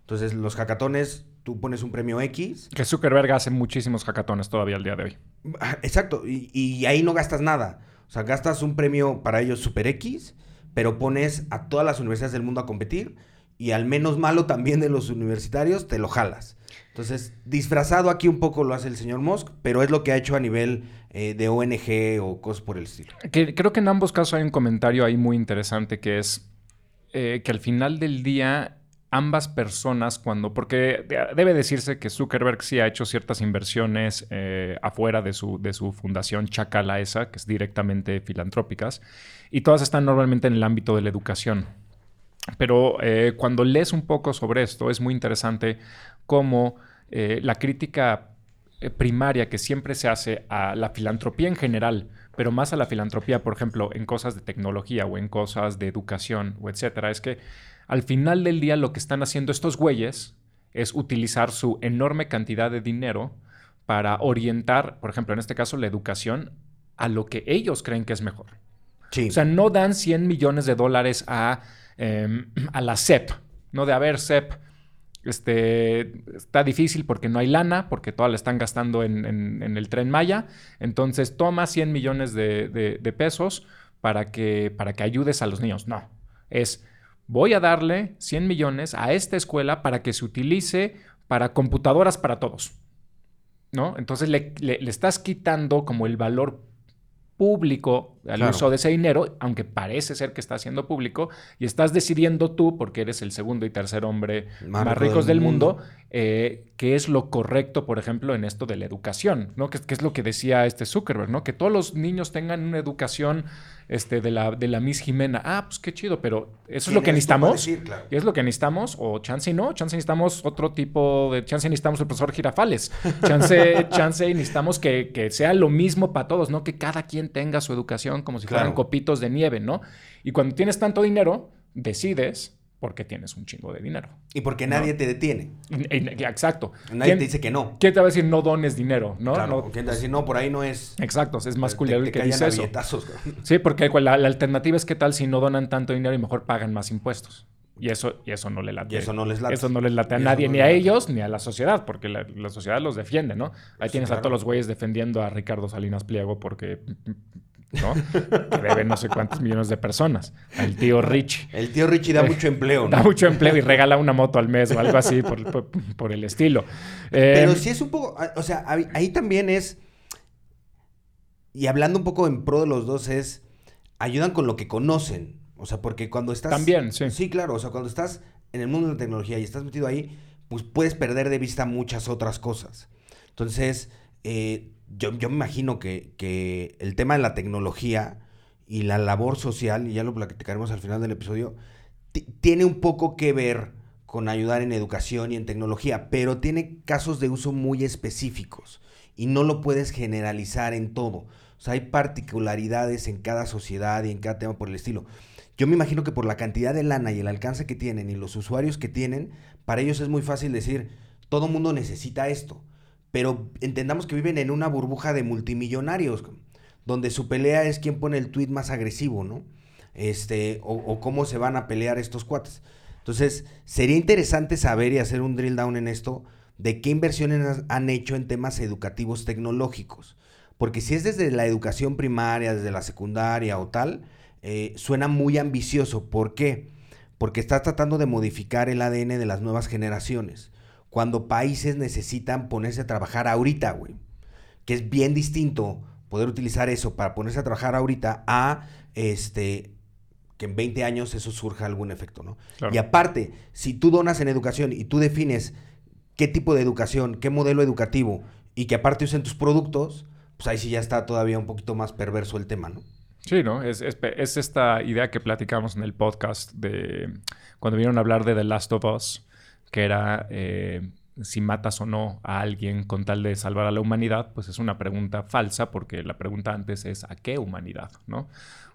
Entonces los hackatones, tú pones un premio X, Que Zuckerberg hace muchísimos hackatones todavía al día de hoy. ah, exacto, y, y ahí no gastas nada. O sea, gastas un premio para ellos super X, pero pones a todas las universidades del mundo a competir y al menos malo también de los universitarios te lo jalas. Entonces, disfrazado aquí un poco lo hace el señor Musk, pero es lo que ha hecho a nivel eh, de ONG o cosas por el estilo. Creo que en ambos casos hay un comentario ahí muy interesante que es eh, que al final del día ambas personas cuando, porque de- debe decirse que Zuckerberg sí ha hecho ciertas inversiones eh, afuera de su, de su fundación Chacala esa, que es directamente filantrópicas, y todas están normalmente en el ámbito de la educación. Pero eh, cuando lees un poco sobre esto, es muy interesante cómo eh, la crítica eh, primaria que siempre se hace a la filantropía en general, pero más a la filantropía, por ejemplo, en cosas de tecnología o en cosas de educación o etcétera, es que al final del día lo que están haciendo estos güeyes es utilizar su enorme cantidad de dinero para orientar, por ejemplo, en este caso, la educación a lo que ellos creen que es mejor. Sí. O sea, no dan 100 millones de dólares a, eh, a la CEP, ¿no? De a ver, CEP, este, está difícil porque no hay lana, porque toda la están gastando en, el tren Maya. Entonces, toma 100 millones de, pesos para que, para que ayudes a los niños. No, es voy a darle 100 millones a esta escuela para que se utilice para computadoras para todos. ¿No? Entonces le- le estás quitando como el valor público al Claro. uso de ese dinero, aunque parece ser que está siendo público, y estás decidiendo tú, porque eres el segundo y tercer hombre Más más, rico ricos del del mundo, mundo. eh, qué es lo correcto, por ejemplo, en esto de la educación, ¿no? Que, que es lo que decía este Zuckerberg, ¿no? Que todos los niños tengan una educación este, de, la, de la Miss Jimena. Ah, pues qué chido, pero eso es lo que ¿Quién eres tú para necesitamos. decir? Claro. ¿Y es lo que necesitamos? O chance y no, chance necesitamos otro tipo de... Chance necesitamos el profesor Girafales. Chance, chance necesitamos que, que sea lo mismo para todos, ¿no? Que cada quien tenga su educación como si fueran Claro. copitos de nieve, ¿no? Y cuando tienes tanto dinero, decides porque tienes un chingo de dinero. Y porque nadie te detiene. Exacto. Nadie ¿Quién- te dice que no. ¿Quién te va a decir no dones dinero? ¿no? Claro. No- ¿Quién te va a decir, no, por ahí no es. Exacto, es más culero el que dice eso. Sí, porque la, la alternativa es que tal si no donan tanto dinero y mejor pagan más impuestos. Y eso, y eso no le late. Y eso no les late. Eso no les late a nadie, no ni a ellos, ni a la sociedad, porque la, la sociedad los defiende, ¿no? Ahí tienes a todos los güeyes defendiendo a Ricardo Salinas Pliego porque, ¿no? que debe no sé cuántos millones de personas. Al tío Rich. El tío Richie da mucho empleo, ¿no? Da mucho empleo y regala una moto al mes o algo así por, por- por el estilo. Eh, Pero sí es un poco, ah, o sea, ahí, ahí también es, y hablando un poco en pro de los dos, es, ayudan con lo que conocen. O sea, porque cuando estás... También, sí. Sí, claro. O sea, cuando estás en el mundo de la tecnología y estás metido ahí, pues puedes perder de vista muchas otras cosas. Entonces, eh, yo, yo, me imagino que, que, el tema de la tecnología y la labor social, y ya lo platicaremos al final del episodio, tiene un poco que ver con ayudar en educación y en tecnología, pero tiene casos de uso muy específicos y no lo puedes generalizar en todo. O sea, hay particularidades en cada sociedad y en cada tema por el estilo. Yo me imagino que por la cantidad de lana y el alcance que tienen y los usuarios que tienen, para ellos es muy fácil decir, todo mundo necesita esto. Pero entendamos que viven en una burbuja de multimillonarios, donde su pelea es quién pone el tweet más agresivo, ¿no? Este, o, cómo se van a pelear estos cuates. Entonces, sería interesante saber y hacer un drill down en esto de qué inversiones han hecho en temas educativos tecnológicos. Porque si es desde la educación primaria, desde la secundaria o tal, eh, suena muy ambicioso. ¿Por qué? Porque está tratando de modificar el ADN de las nuevas generaciones. Cuando países necesitan ponerse a trabajar ahorita, güey. Que es bien distinto poder utilizar eso para ponerse a trabajar ahorita a este que en 20 años eso surja algún efecto, ¿no? Y aparte, si tú donas en educación y tú defines qué tipo de educación, qué modelo educativo y que aparte usen tus productos, pues ahí sí ya está todavía un poquito más perverso el tema, ¿no? Sí, ¿no? Es, es, esta idea que platicamos en el podcast de cuando vinieron a hablar de The Last of Us, que era eh, si matas o no a alguien con tal de salvar a la humanidad, pues es una pregunta falsa porque la pregunta antes es ¿a qué humanidad? ¿no?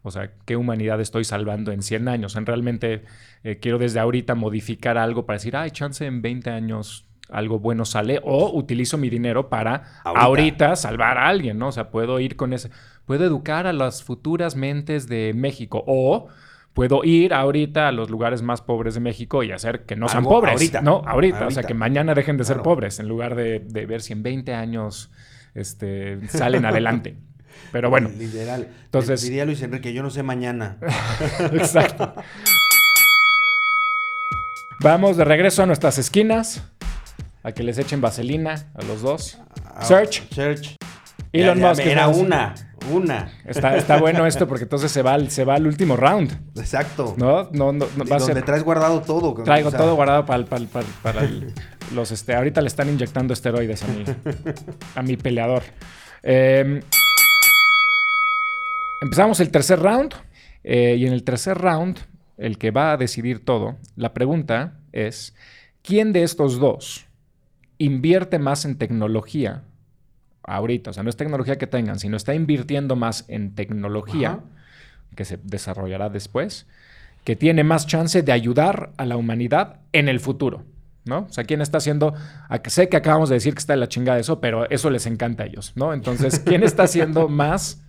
O sea, ¿qué humanidad estoy salvando en 100 años? En realmente eh, quiero desde ahorita modificar algo para decir, ay, chance en 20 años algo bueno sale o utilizo mi dinero para ahorita. salvar a alguien, ¿no? O sea, puedo ir con ese, puedo educar a las futuras mentes de México o puedo ir ahorita a los lugares más pobres de México y hacer que no sean pobres. Ahorita. No, ahorita, O sea, que mañana dejen de ser pobres en lugar de, ver si en 20 años este, salen adelante. Pero bueno. Literal. Entonces. Diría Luis Enrique, yo no sé mañana. Exacto. Vamos de regreso a nuestras esquinas. A que les echen vaselina a los dos. Ah, Search. Search. Elon Musk. Era una. Una. Está, está bueno esto porque entonces se va, al, se va al último round. Exacto. ¿No? No, no, va a ser... traes guardado todo. Traigo todo guardado para, para, para, los... Este, ahorita le están inyectando esteroides a mi, a mi peleador. Eh, Empezamos el tercer round eh, y en el tercer round, el que va a decidir todo, la pregunta es, ¿quién de estos dos invierte más en tecnología ahorita? O sea, no es tecnología que tengan, sino está invirtiendo más en tecnología que se desarrollará después, que tiene más chance de ayudar a la humanidad en el futuro. ¿no? O sea, ¿quién está haciendo? Sé que acabamos de decir que está en la chingada eso, pero eso les encanta a ellos, ¿no? Entonces, ¿quién está haciendo más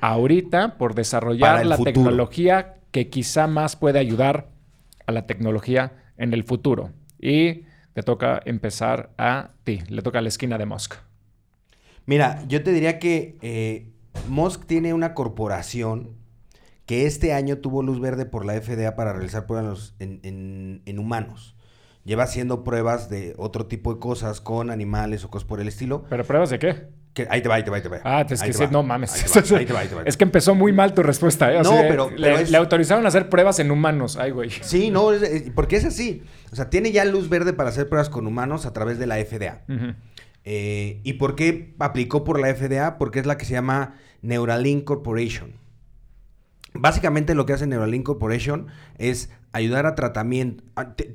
ahorita por desarrollar la tecnología que quizá más puede ayudar a la tecnología en el futuro. Y te toca empezar a ti, le toca a la esquina de Musk. Mira, yo te diría que eh, Musk tiene una corporación que este año tuvo luz verde por la FDA para realizar pruebas en, en humanos. Lleva haciendo pruebas de otro tipo de cosas con animales o cosas por el estilo. ¿Pero pruebas de qué? ahí te va, ahí te va, ahí te va. Ah, es que sí, no mames. Es que empezó muy mal tu respuesta, ¿eh? no, pero, le, autorizaron a hacer pruebas en humanos. Ay, güey. Sí, no, porque es así. O sea, tiene ya luz verde para hacer pruebas con humanos a través de la FDA. Eh, ¿Y por qué aplicó por la FDA? Porque es la que se llama Neuralink Corporation. Básicamente lo que hace Neuralink Corporation es ayudar a tratamiento.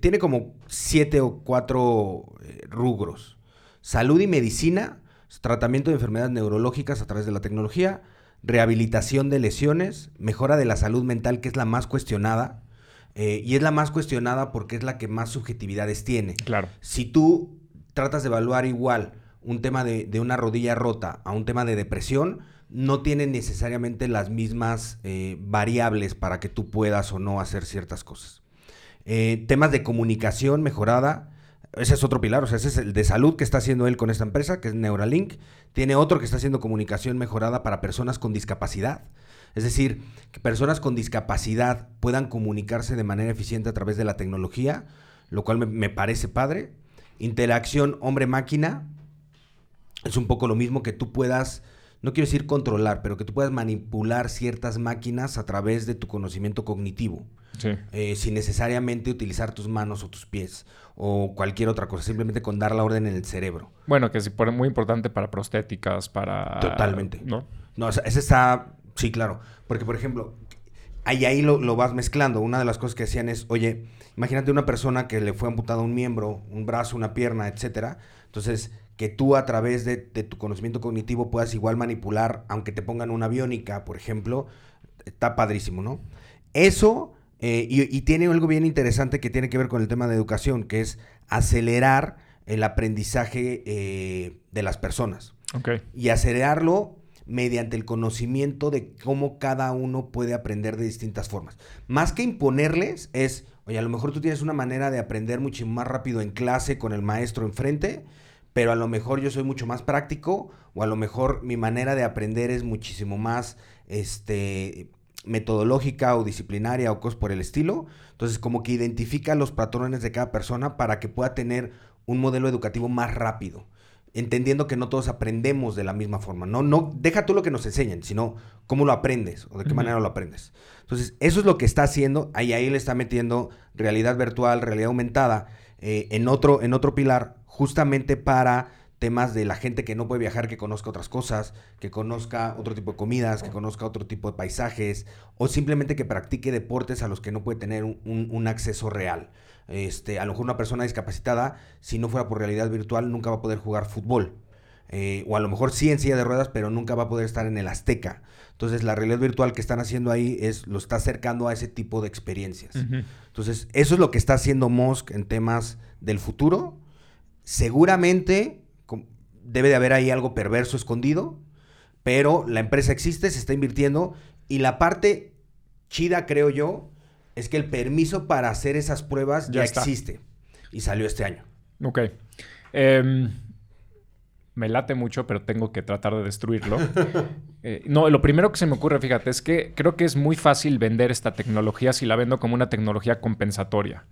Tiene como siete o cuatro eh, rubros. Salud y medicina, tratamiento de enfermedades neurológicas a través de la tecnología, rehabilitación de lesiones, mejora de la salud mental, que es la más cuestionada. Eh, y es la más cuestionada porque es la que más subjetividades tiene. Claro. Si tú tratas de evaluar igual un tema de, una rodilla rota a un tema de depresión, no tienen necesariamente las mismas eh, variables para que tú puedas o no hacer ciertas cosas. Eh, temas de comunicación mejorada, ese es otro pilar, o sea, ese es el de salud que está haciendo él con esta empresa, que es Neuralink. Tiene otro que está haciendo comunicación mejorada para personas con discapacidad. Es decir, que personas con discapacidad puedan comunicarse de manera eficiente a través de la tecnología, lo cual me, parece padre. Interacción hombre-máquina. Es un poco lo mismo que tú puedas no quiero decir controlar, pero que tú puedas manipular ciertas máquinas a través de tu conocimiento cognitivo. Sí. Eh, sin necesariamente utilizar tus manos o tus pies o cualquier otra cosa, simplemente con dar la orden en el cerebro. Bueno, que es muy importante para prostéticas, para... Totalmente. ¿No? No, ese está, sí, claro, porque por ejemplo, ahí, ahí lo, lo, vas mezclando. Una de las cosas que hacían es, oye, imagínate una persona que le fue amputado un miembro, un brazo, una pierna, etcétera. Entonces, que tú a través de, de, tu conocimiento cognitivo puedas igual manipular, aunque te pongan una biónica, por ejemplo, está padrísimo, ¿no? Eso, eh, y, y, tiene algo bien interesante que tiene que ver con el tema de educación, que es acelerar el aprendizaje eh, de las personas. Okay. Y acelerarlo mediante el conocimiento de cómo cada uno puede aprender de distintas formas. Más que imponerles es, oye, a lo mejor tú tienes una manera de aprender mucho más rápido en clase con el maestro enfrente, pero a lo mejor yo soy mucho más práctico o a lo mejor mi manera de aprender es muchísimo más este metodológica o disciplinaria o cosas por el estilo. Entonces, como que identifica los patrones de cada persona para que pueda tener un modelo educativo más rápido entendiendo que no todos aprendemos de la misma forma. No, no, deja tú lo que nos enseñen, sino cómo lo aprendes o de qué uh -huh. manera lo aprendes. Entonces, eso es lo que está haciendo. Ahí, ahí le está metiendo realidad virtual, realidad aumentada, eh, en, otro, en otro pilar, justamente para temas de la gente que no puede viajar, que conozca otras cosas, que conozca otro tipo de comidas, que conozca otro tipo de paisajes, o simplemente que practique deportes a los que no puede tener un, un, un acceso real. Este, a lo mejor una persona discapacitada, si no fuera por realidad virtual, nunca va a poder jugar fútbol. Eh, o a lo mejor sí en silla de ruedas, pero nunca va a poder estar en el Azteca. Entonces, la realidad virtual que están haciendo ahí es lo está acercando a ese tipo de experiencias. Uh -huh. Entonces, eso es lo que está haciendo Musk en temas del futuro. Seguramente debe de haber ahí algo perverso escondido, pero la empresa existe, se está invirtiendo y la parte chida, creo yo, es que el permiso para hacer esas pruebas ya, ya existe y salió este año. Ok. Eh, me late mucho, pero tengo que tratar de destruirlo. eh, no, lo primero que se me ocurre, fíjate, es que creo que es muy fácil vender esta tecnología si la vendo como una tecnología compensatoria.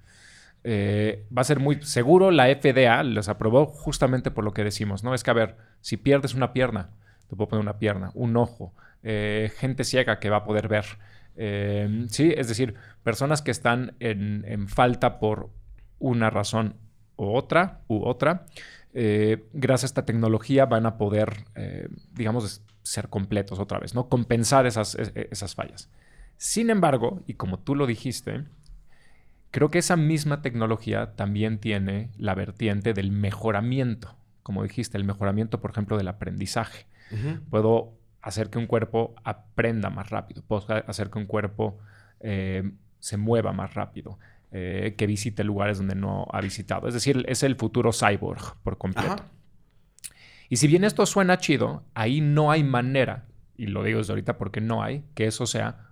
Eh, va a ser muy seguro la FDA los aprobó justamente por lo que decimos, ¿no? Es que, a ver, si pierdes una pierna, te puedo poner una pierna, un ojo, eh, gente ciega que va a poder ver. Eh, sí, es decir, personas que están en, en, falta por una razón u otra, u otra, eh, gracias a esta tecnología van a poder, digamos, ser completos otra vez, ¿no? Compensar esas, esas fallas. Sin embargo, y como tú lo dijiste, creo que esa misma tecnología también tiene la vertiente del mejoramiento, como dijiste, el mejoramiento, por ejemplo, del aprendizaje. Uh -huh. Puedo hacer que un cuerpo aprenda más rápido, puedo hacer que un cuerpo eh, se mueva más rápido, eh, que visite lugares donde no ha visitado. Es decir, es el futuro cyborg por completo. Ajá. Y si bien esto suena chido, ahí no hay manera, y lo digo desde ahorita porque no hay, que eso sea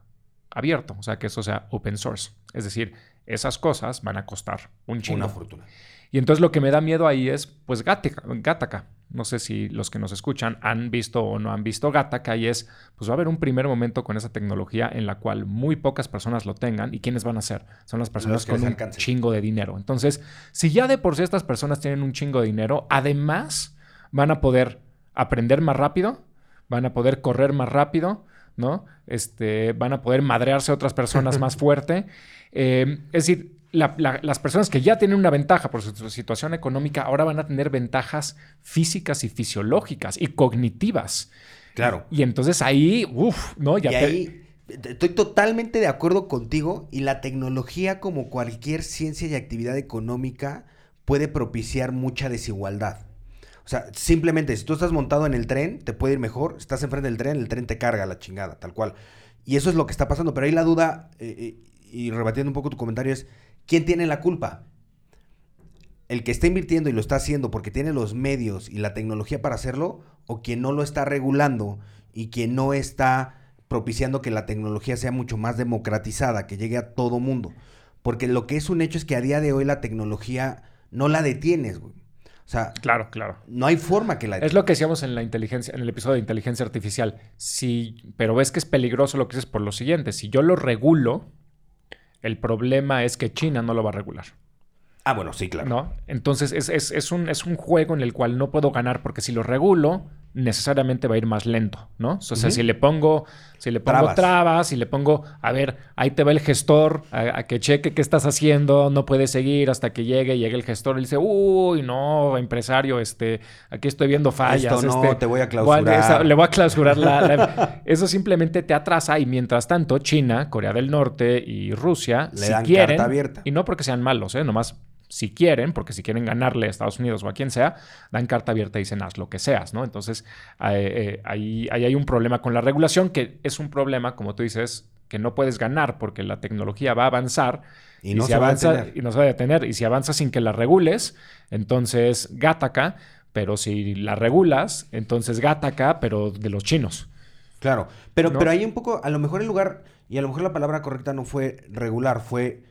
abierto, o sea, que eso sea open source. Es decir, esas cosas van a costar un chingo. Una fortuna. Y entonces lo que me da miedo ahí es, pues, Gattaca. No sé si los que nos escuchan han visto o no han visto Gattaca y es, pues va a haber un primer momento con esa tecnología en la cual muy pocas personas lo tengan y ¿quiénes van a ser? Son las personas con un chingo de dinero. Entonces, si ya de por sí estas personas tienen un chingo de dinero, además van a poder aprender más rápido, van a poder correr más rápido, ¿no? Este, van a poder madrearse a otras personas más fuerte. Eh, es decir, la, la, las personas que ya tienen una ventaja por su, situación económica ahora van a tener ventajas físicas y fisiológicas y cognitivas. Claro. Y, y entonces ahí, uff, ¿no? Ya y te... ahí estoy totalmente de acuerdo contigo y la tecnología como cualquier ciencia y actividad económica puede propiciar mucha desigualdad. O sea, simplemente si tú estás montado en el tren, te puede ir mejor. Estás enfrente del tren, el tren te carga la chingada, tal cual. Y eso es lo que está pasando. Pero ahí la duda, eh, y rebatiendo un poco tu comentario, es ¿quién tiene la culpa? ¿El que está invirtiendo y lo está haciendo porque tiene los medios y la tecnología para hacerlo? ¿O quien no lo está regulando y quien no está propiciando que la tecnología sea mucho más democratizada, que llegue a todo mundo? Porque lo que es un hecho es que a día de hoy la tecnología no la detienes, güey. O sea, claro, claro. No hay forma que la Es lo que decíamos en la inteligencia, en el episodio de inteligencia artificial. Si, pero ves que es peligroso lo que dices por lo siguiente. Si yo lo regulo, el problema es que China no lo va a regular. Ah, bueno, sí, claro. ¿No? Entonces es, es, es, un, es un juego en el cual no puedo ganar porque si lo regulo, necesariamente va a ir más lento, ¿no? O sea, si le pongo, si le pongo Trabas. trabas, si le pongo, a ver, ahí te va el gestor, a, a que cheque qué estás haciendo, no puedes seguir hasta que llegue, llegue el gestor y dice, uy, no, empresario, este, aquí estoy viendo fallas. Esto no, este, te voy a ¿cuál- clausurar". esa- le voy a clausurar la, la- Eso simplemente te atrasa y mientras tanto China, Corea del Norte y Rusia, Le si dan quieren, carta abierta. y no porque sean malos, ¿eh? nomás si quieren, porque si quieren ganarle a Estados Unidos o a quien sea, dan carta abierta y dicen haz lo que seas, ¿no? Entonces eh, eh, ahí, ahí hay un problema con la regulación, que es un problema, como tú dices, que no puedes ganar porque la tecnología va a avanzar Y no si se va a y no se va a detener. Y si avanza sin que la regules, entonces gataca, pero si la regulas, entonces gataca, pero de los chinos. Claro, pero, ¿No? pero ahí un poco, a lo mejor el lugar, y a lo mejor la palabra correcta no fue regular, fue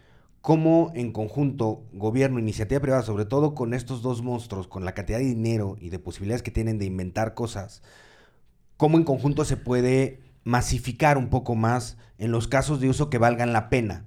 cómo en conjunto, gobierno, iniciativa privada, sobre todo con estos dos monstruos, con la cantidad de dinero y de posibilidades que tienen de inventar cosas, cómo en conjunto se puede masificar un poco más en los casos de uso que valgan la pena.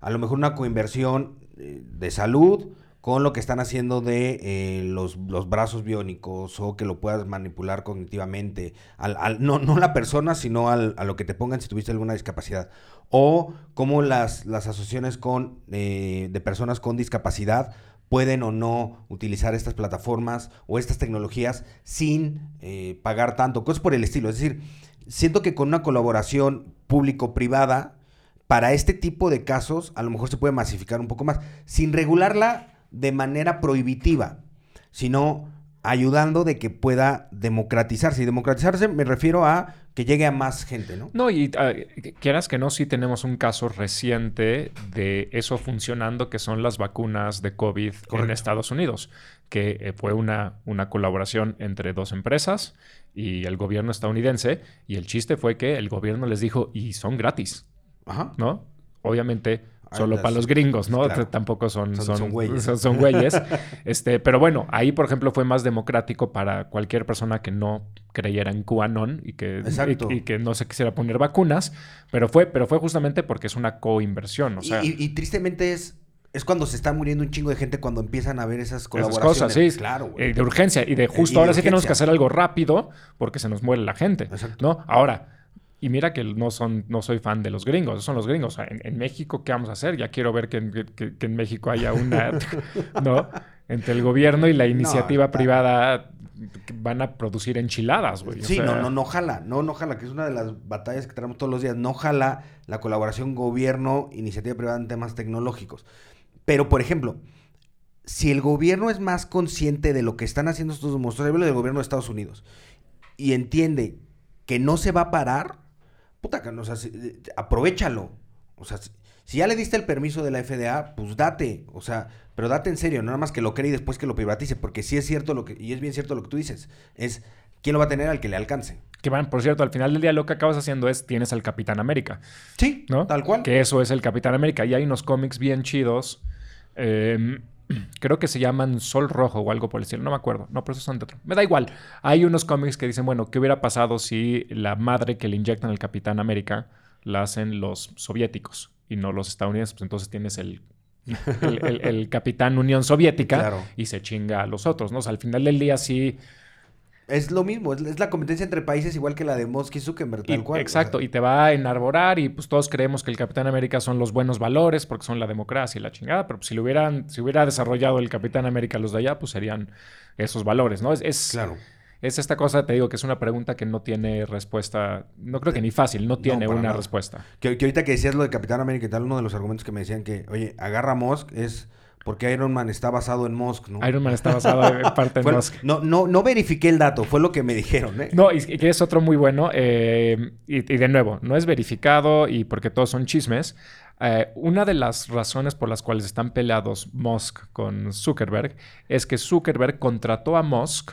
A lo mejor una coinversión eh, de salud con lo que están haciendo de eh, los, los brazos biónicos o que lo puedas manipular cognitivamente. Al, al- no, no la persona, sino al- a lo que te pongan si tuviste alguna discapacidad. O cómo las, las asociaciones con, eh, de personas con discapacidad pueden o no utilizar estas plataformas o estas tecnologías sin eh, pagar tanto, cosas por el estilo. Es decir, siento que con una colaboración público-privada, para este tipo de casos, a lo mejor se puede masificar un poco más, sin regularla de manera prohibitiva, sino ayudando de que pueda democratizarse. Y democratizarse me refiero a que llegue a más gente, ¿no? No, y ah, quieras que no, sí tenemos un caso reciente de eso funcionando, que son las vacunas de COVID en. Estados Unidos, que eh, fue una, una colaboración entre dos empresas y el gobierno estadounidense, y el chiste fue que el gobierno les dijo, y son gratis, Ajá. ¿no? Obviamente solo para los gringos, ¿no? claro. Tampoco son, Son- son, son güeyes. son- son güeyes. este, pero bueno, ahí, por ejemplo, fue más democrático para cualquier persona que no creyera en QAnon y que, y, y que no se quisiera poner vacunas. Pero fue, pero fue justamente porque es una coinversión. O sea, y, y- y tristemente es, es cuando se está muriendo un chingo de gente cuando empiezan a ver esas esas colaboraciones. cosas, sí. Claro, güey. Eh, de urgencia. Y de y justo de ahora sí tenemos que hacer algo rápido porque se nos muere la gente. Exacto. ¿No? Ahora. Y mira que no, son, no soy fan de los gringos, son los gringos. O sea, en, en México, ¿qué vamos a hacer? Ya quiero ver que, en- que- que en México haya una, ¿no? Entre el gobierno y la iniciativa está- privada van a producir enchiladas, güey. O Sí, sea, no, no, no jala, no, no jala, que es una de las batallas que tenemos todos los días. No jala la colaboración gobierno, iniciativa privada en temas tecnológicos. Pero, por ejemplo, si el gobierno es más consciente de lo que están haciendo estos monstruos, del gobierno de Estados Unidos, y entiende que no se va a parar, puta, o sea, si- eh, aprovechalo. O sea, si, si ya le diste el permiso de la FDA, pues date, o sea, pero date en serio, no nada más que lo cree y después que lo privatice, porque sí es cierto lo que, y es bien cierto lo que tú dices, es quién lo va a tener al que le alcance. Que van, por cierto, al final del día lo que acabas haciendo es tienes al Capitán América. Sí, ¿no? tal cual. Que eso es el Capitán América. Y hay unos cómics bien chidos. eh, creo que se llaman Sol Rojo o algo por el estilo. No me acuerdo. No, pero esos son de otro. Me da igual. Hay unos cómics que dicen, bueno, ¿qué hubiera pasado si la madre que le inyectan al Capitán América la hacen los soviéticos y no los estadounidenses? Pues entonces tienes el... el, el- el Capitán Unión Soviética Claro. y se chinga a los otros, ¿no? O sea, al final del día sí, Es lo mismo, es, es la competencia entre países igual que la de Musk y Zuckerberg, tal Y- cual. o Exacto, sea, y te va a enarborar y pues todos creemos que el Capitán América son los buenos valores porque son la democracia y la chingada, pero pues, si lo hubieran, si hubiera desarrollado el Capitán América los de allá, pues serían esos valores, ¿no? Es, es, Claro. es esta cosa, te digo, que es una pregunta que no tiene respuesta, no creo que ni fácil, no tiene una nada. respuesta. Que, que ahorita que decías lo de Capitán América y tal, uno de los argumentos que me decían que, oye, agarra a Musk es porque Iron Man está basado en Musk, ¿no? Iron Man está basado en parte en Musk. no, no, no verifiqué el dato, fue lo que me dijeron, ¿eh? No, y que es otro muy bueno. eh, y, y de nuevo, no es verificado y porque todos son chismes. Eh, una de las razones por las cuales están peleados Musk con Zuckerberg es que Zuckerberg contrató a Musk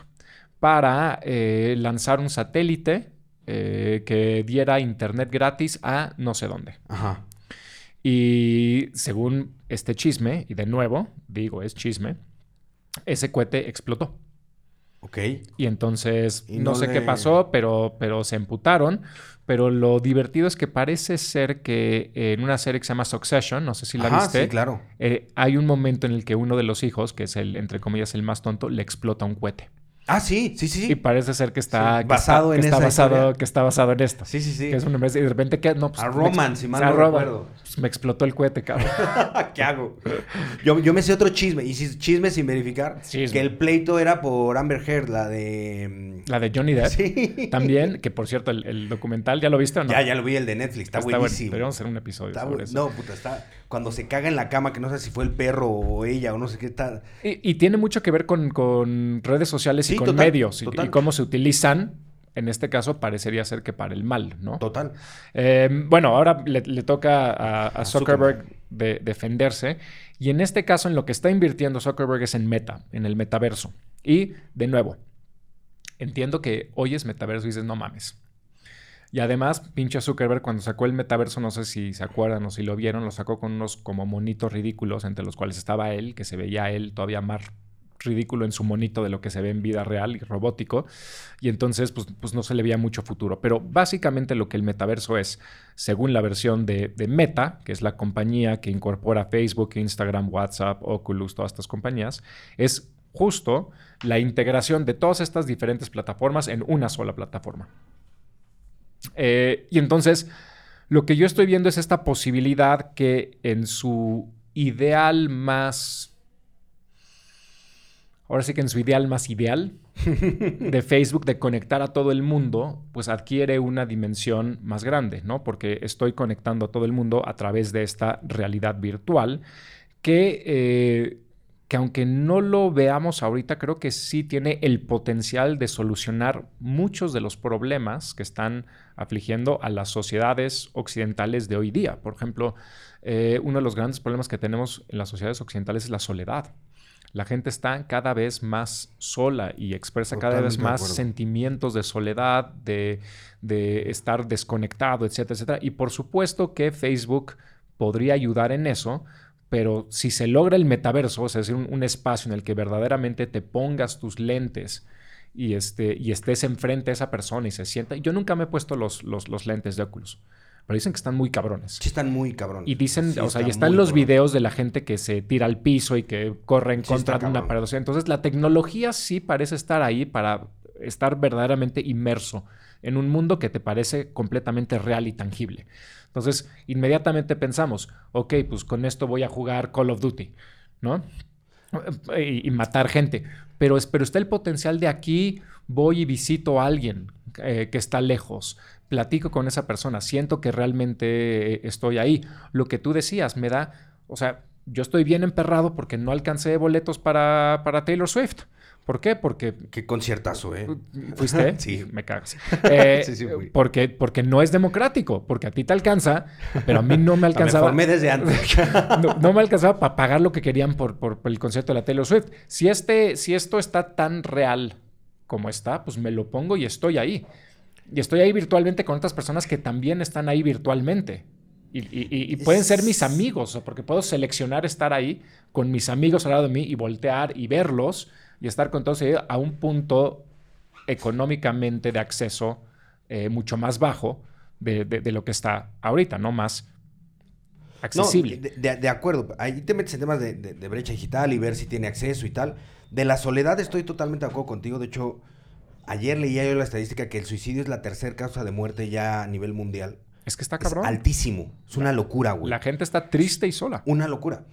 para eh, lanzar un satélite que diera internet gratis a no sé dónde. Ajá. Y según este chisme, y de nuevo, digo, es chisme, ese cohete explotó. Ok. Y entonces, Y no, no sé le- qué pasó, pero, pero se emputaron. Pero lo divertido es que parece ser que en una serie que se llama Succession, no sé si la Ajá, viste, sí, claro. eh, hay un momento en el que uno de los hijos, que es el, entre comillas, el más tonto, le explota un cohete. Ah, sí, sí, sí. Y parece ser que está Sí, que basado está- en que está basado, historia. que está basado en esto. Sí, sí, sí. Que es una empresa- y de repente que no pues, A Roman, si mal no recuerdo. Pues, me explotó el cohete, cabrón. ¿Qué hago? Yo, yo me sé otro chisme, y si- chisme sin verificar, Chisme. que el pleito era por Amber Heard, la de... La de Johnny Depp. Sí. También, que por cierto, el, el documental, ¿ya lo viste o no? Ya, ya lo vi, el de Netflix, está, bueno. buenísimo. Deberíamos hacer un episodio Está sobre eso. No, puta, está... Cuando se caga en la cama, que no sé si fue el perro o ella o no sé qué está... Y, y tiene mucho que ver con, con redes sociales y Sí, con total, medios y- total. y, cómo se utilizan. En este caso parecería ser que para el mal, ¿no? Total. Eh, bueno, ahora le, le toca a, a A Zuckerberg, Zuckerberg. de- defenderse. Y en este caso, en lo que está invirtiendo Zuckerberg es en Meta, en el metaverso. Y, de nuevo, entiendo que hoy es metaverso y dices, no mames. Y además, pinche Zuckerberg, cuando sacó el metaverso, no sé si se acuerdan o si lo vieron, lo sacó con unos como monitos ridículos, entre los cuales estaba él, que se veía él todavía más ridículo en su monito de lo que se ve en vida real y robótico. Y entonces, pues, pues no se le veía mucho futuro. Pero básicamente lo que el metaverso es, según la versión de, de Meta, que es la compañía que incorpora Facebook, Instagram, WhatsApp, Oculus, todas estas compañías, es justo la integración de todas estas diferentes plataformas en una sola plataforma. Eh, y entonces, lo que yo estoy viendo es esta posibilidad que en su ideal más... Ahora sí que en su ideal más ideal de Facebook de conectar a todo el mundo, pues adquiere una dimensión más grande, ¿no? Porque estoy conectando a todo el mundo a través de esta realidad virtual que, eh, que aunque no lo veamos ahorita, creo que sí tiene el potencial de solucionar muchos de los problemas que están afligiendo a las sociedades occidentales de hoy día. Por ejemplo, eh, uno de los grandes problemas que tenemos en las sociedades occidentales es la soledad. La gente está cada vez más sola y expresa cada vez de más sentimientos de soledad, de, de estar desconectado, etcétera, etcétera. Y por supuesto que Facebook podría ayudar en eso, pero si se logra el metaverso, es decir, un, un espacio en el que verdaderamente te pongas tus lentes y, este, y estés enfrente a esa persona y se sienta. Yo nunca me he puesto los, los, los lentes de Oculus, pero dicen que están muy cabrones. Sí están muy cabrón. Y dicen, Sí o sea, y está están los cabrón. videos de la gente que se tira al piso y que corre en Sí contra de una pared. Entonces la tecnología sí parece estar ahí para estar verdaderamente inmerso en un mundo que te parece completamente real y tangible. Entonces, inmediatamente pensamos, ok, pues con esto voy a jugar Call of Duty, ¿no? Y, y matar gente. Pero, pero está el potencial de aquí, voy y visito a alguien eh, que está lejos, platico con esa persona, siento que realmente eh, estoy ahí. Lo que tú decías me da, o sea, yo estoy bien emperrado porque no alcancé boletos para, para Taylor Swift. ¿Por qué? Porque Qué conciertazo, ¿eh? ¿Fuiste? Sí. Me cagas. Eh, Sí, sí fui. porque, porque no es democrático, porque a ti te alcanza, pero a mí no me Me alcanzaba. formé desde antes. no, no me alcanzaba para pagar lo que querían por, por- por el concierto de la Taylor Swift. Si, este, si esto está tan real como está, pues me lo pongo y estoy ahí. Y estoy ahí virtualmente con otras personas que también están ahí virtualmente. Y, y- y- y pueden ser mis amigos, porque puedo seleccionar estar ahí con mis amigos al lado de mí y voltear y verlos y estar con todos ellos a un punto económicamente de acceso eh, mucho más bajo de, de- de lo que está ahorita, no más accesible. No, de, acuerdo. Ahí te metes en temas de brecha digital y ver si tiene acceso y tal. De la soledad estoy totalmente de acuerdo contigo. De hecho, ayer leía yo la estadística que el suicidio es la tercera causa de muerte ya a nivel mundial. Es que está Es cabrón. altísimo. Es una locura, güey. La gente está triste y sola. Una locura.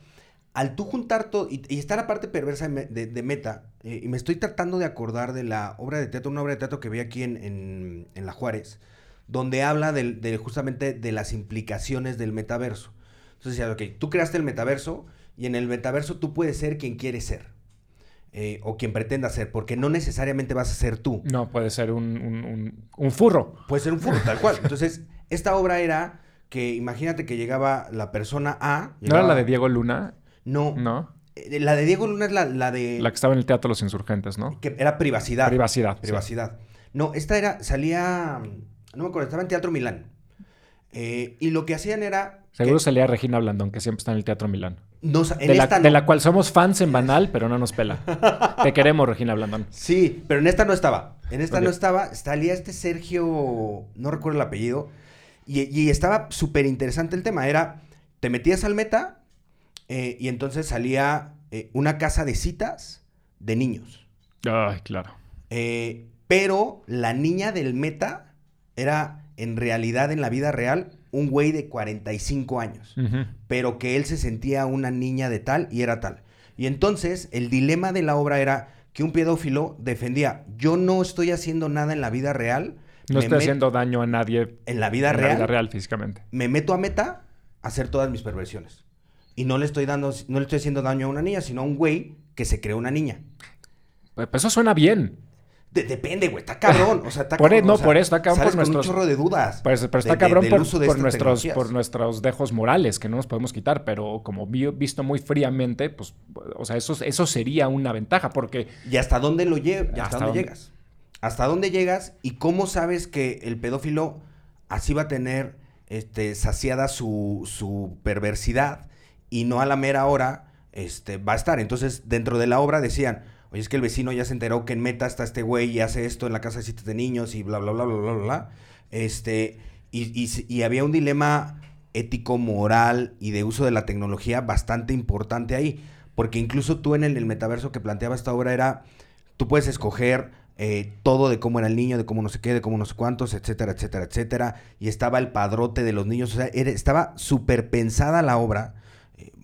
Al tú juntar todo, y, y está la parte perversa de, me- de- de Meta, eh, y me estoy tratando de acordar de la obra de teatro, una obra de teatro que vi aquí en, en- en La Juárez, donde habla de, justamente de las implicaciones del metaverso. Entonces decía, ok, tú creaste el metaverso, y en el metaverso tú puedes ser quien quieres ser, eh, o quien pretenda ser, porque no necesariamente vas a ser tú. No, puede ser un, un- un- un furro. Puede ser un furro, tal cual. Entonces, esta obra era que imagínate que llegaba la persona A. ¿No era la de Diego Luna? No, No. Eh, La de Diego Luna es la, la de... La que estaba en el Teatro Los Insurgentes, ¿no? que era privacidad. Privacidad. sí. Privacidad. No, esta era, salía, no me acuerdo, estaba en Teatro Milán. Eh, y lo que hacían era... Seguro que salía Regina Blandón, que siempre está en el Teatro Milán. En De la, esta de no. la cual somos fans en Banal, pero no nos pela. Te queremos, Regina Blandón. Sí, pero en esta no estaba. En esta no estaba. Salía este Sergio, no recuerdo el apellido. Y, y estaba súper interesante el tema. Era, te metías al meta eh, y entonces salía eh, una casa de citas de niños. Ay, claro. Eh, pero la niña del meta era en realidad en la vida real un güey de 45 años, Ujú. pero que él se sentía una niña de tal y era tal. Y entonces el dilema de la obra era que un pedófilo defendía, yo no estoy haciendo nada en la vida real, No estoy haciendo daño a nadie en la vida en la real, vida real físicamente. me meto a meta a hacer todas mis perversiones. Y no le estoy dando, no le estoy haciendo daño a una niña, sino a un güey que se creó una niña. Pues eso suena bien. De- depende, güey, está cabrón. O sea, está Por e- cabrón, no, o sea, por eso está cabrón por con nuestros- un chorro de dudas. Pero está de- cabrón por, uso por nuestros, tecnologías. por nuestros dejos morales que no nos podemos quitar, pero como vi- visto muy fríamente, pues, o sea, eso, eso sería una ventaja, porque ¿Y hasta dónde lo lle- y hasta, ¿Hasta dónde dónde? llegas? ¿Hasta dónde llegas y cómo sabes que el pedófilo así va a tener este, saciada su, su perversidad y no a la mera hora este, va a estar? Entonces, dentro de la obra decían, oye, es que el vecino ya se enteró que en Meta está este güey y hace esto en la casa de citas de niños y bla, bla, bla, bla, bla, bla. Este, y, y había un dilema ético, moral y de uso de la tecnología bastante importante ahí. Porque incluso tú en el, metaverso que planteaba esta obra era, tú puedes escoger eh, todo de cómo era el niño, de cómo no sé qué, de cómo no sé cuántos, etcétera, etcétera, etcétera. Y estaba el padrote de los niños. O sea, estaba súper pensada la obra,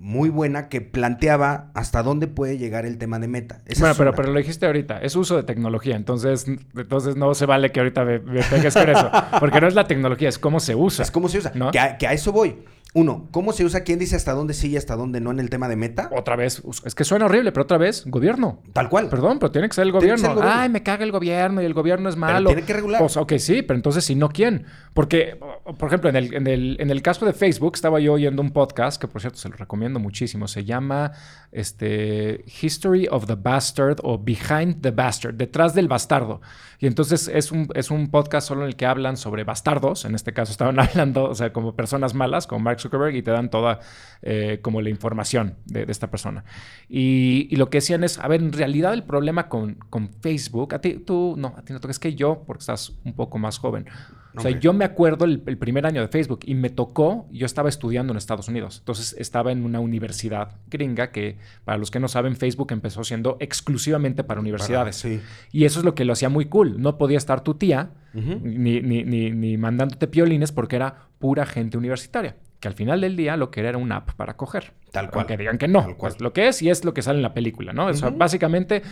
muy buena, que planteaba hasta dónde puede llegar el tema de meta. Esa Bueno, pero, una. pero lo dijiste ahorita, es uso de tecnología, entonces, entonces no se vale que ahorita me, me pegues con eso, porque no es la tecnología, es cómo se usa. Es cómo se usa. ¿no? Que, a, que a eso voy. Uno, ¿cómo se usa? ¿Quién dice hasta dónde sí y hasta dónde no en el tema de meta? Otra vez, es que suena horrible, pero otra vez, gobierno. Tal cual. Perdón, pero tiene que ser el gobierno. ser el gobierno. Ay, me caga el gobierno y el gobierno es Pero malo. tiene que regular. Pues, ok, sí, pero entonces, si no, ¿quién? Porque, por ejemplo, en el, en, el, en el caso de Facebook, estaba yo oyendo un podcast que, por cierto, se lo recomiendo muchísimo. Se llama este, History of the Bastard o Behind the Bastard, detrás del bastardo. Y entonces es un, es un podcast solo en el que hablan sobre bastardos. En este caso estaban hablando, o sea, como personas malas, como Mark Zuckerberg, y te dan toda eh, como la información de, esta persona. Y, lo que decían es, a ver, en realidad el problema con, con Facebook, a ti, tú, no, a ti no toca, es que yo, porque estás un poco más joven. O sea, yo me acuerdo el, el primer año de Facebook y me tocó, yo estaba estudiando en Estados Unidos, entonces estaba en una universidad gringa que, para los que no saben, Facebook empezó siendo exclusivamente para universidades. sí. Y eso es lo que lo hacía muy cool. No podía estar tu tía ni, ni, ni, ni mandándote piolines porque era pura gente universitaria. Que al final del día lo que era era una app para coger. Tal cual. Aunque digan que no. Tal cual. Pues lo que es y es lo que sale en la película, ¿no? O sea, básicamente,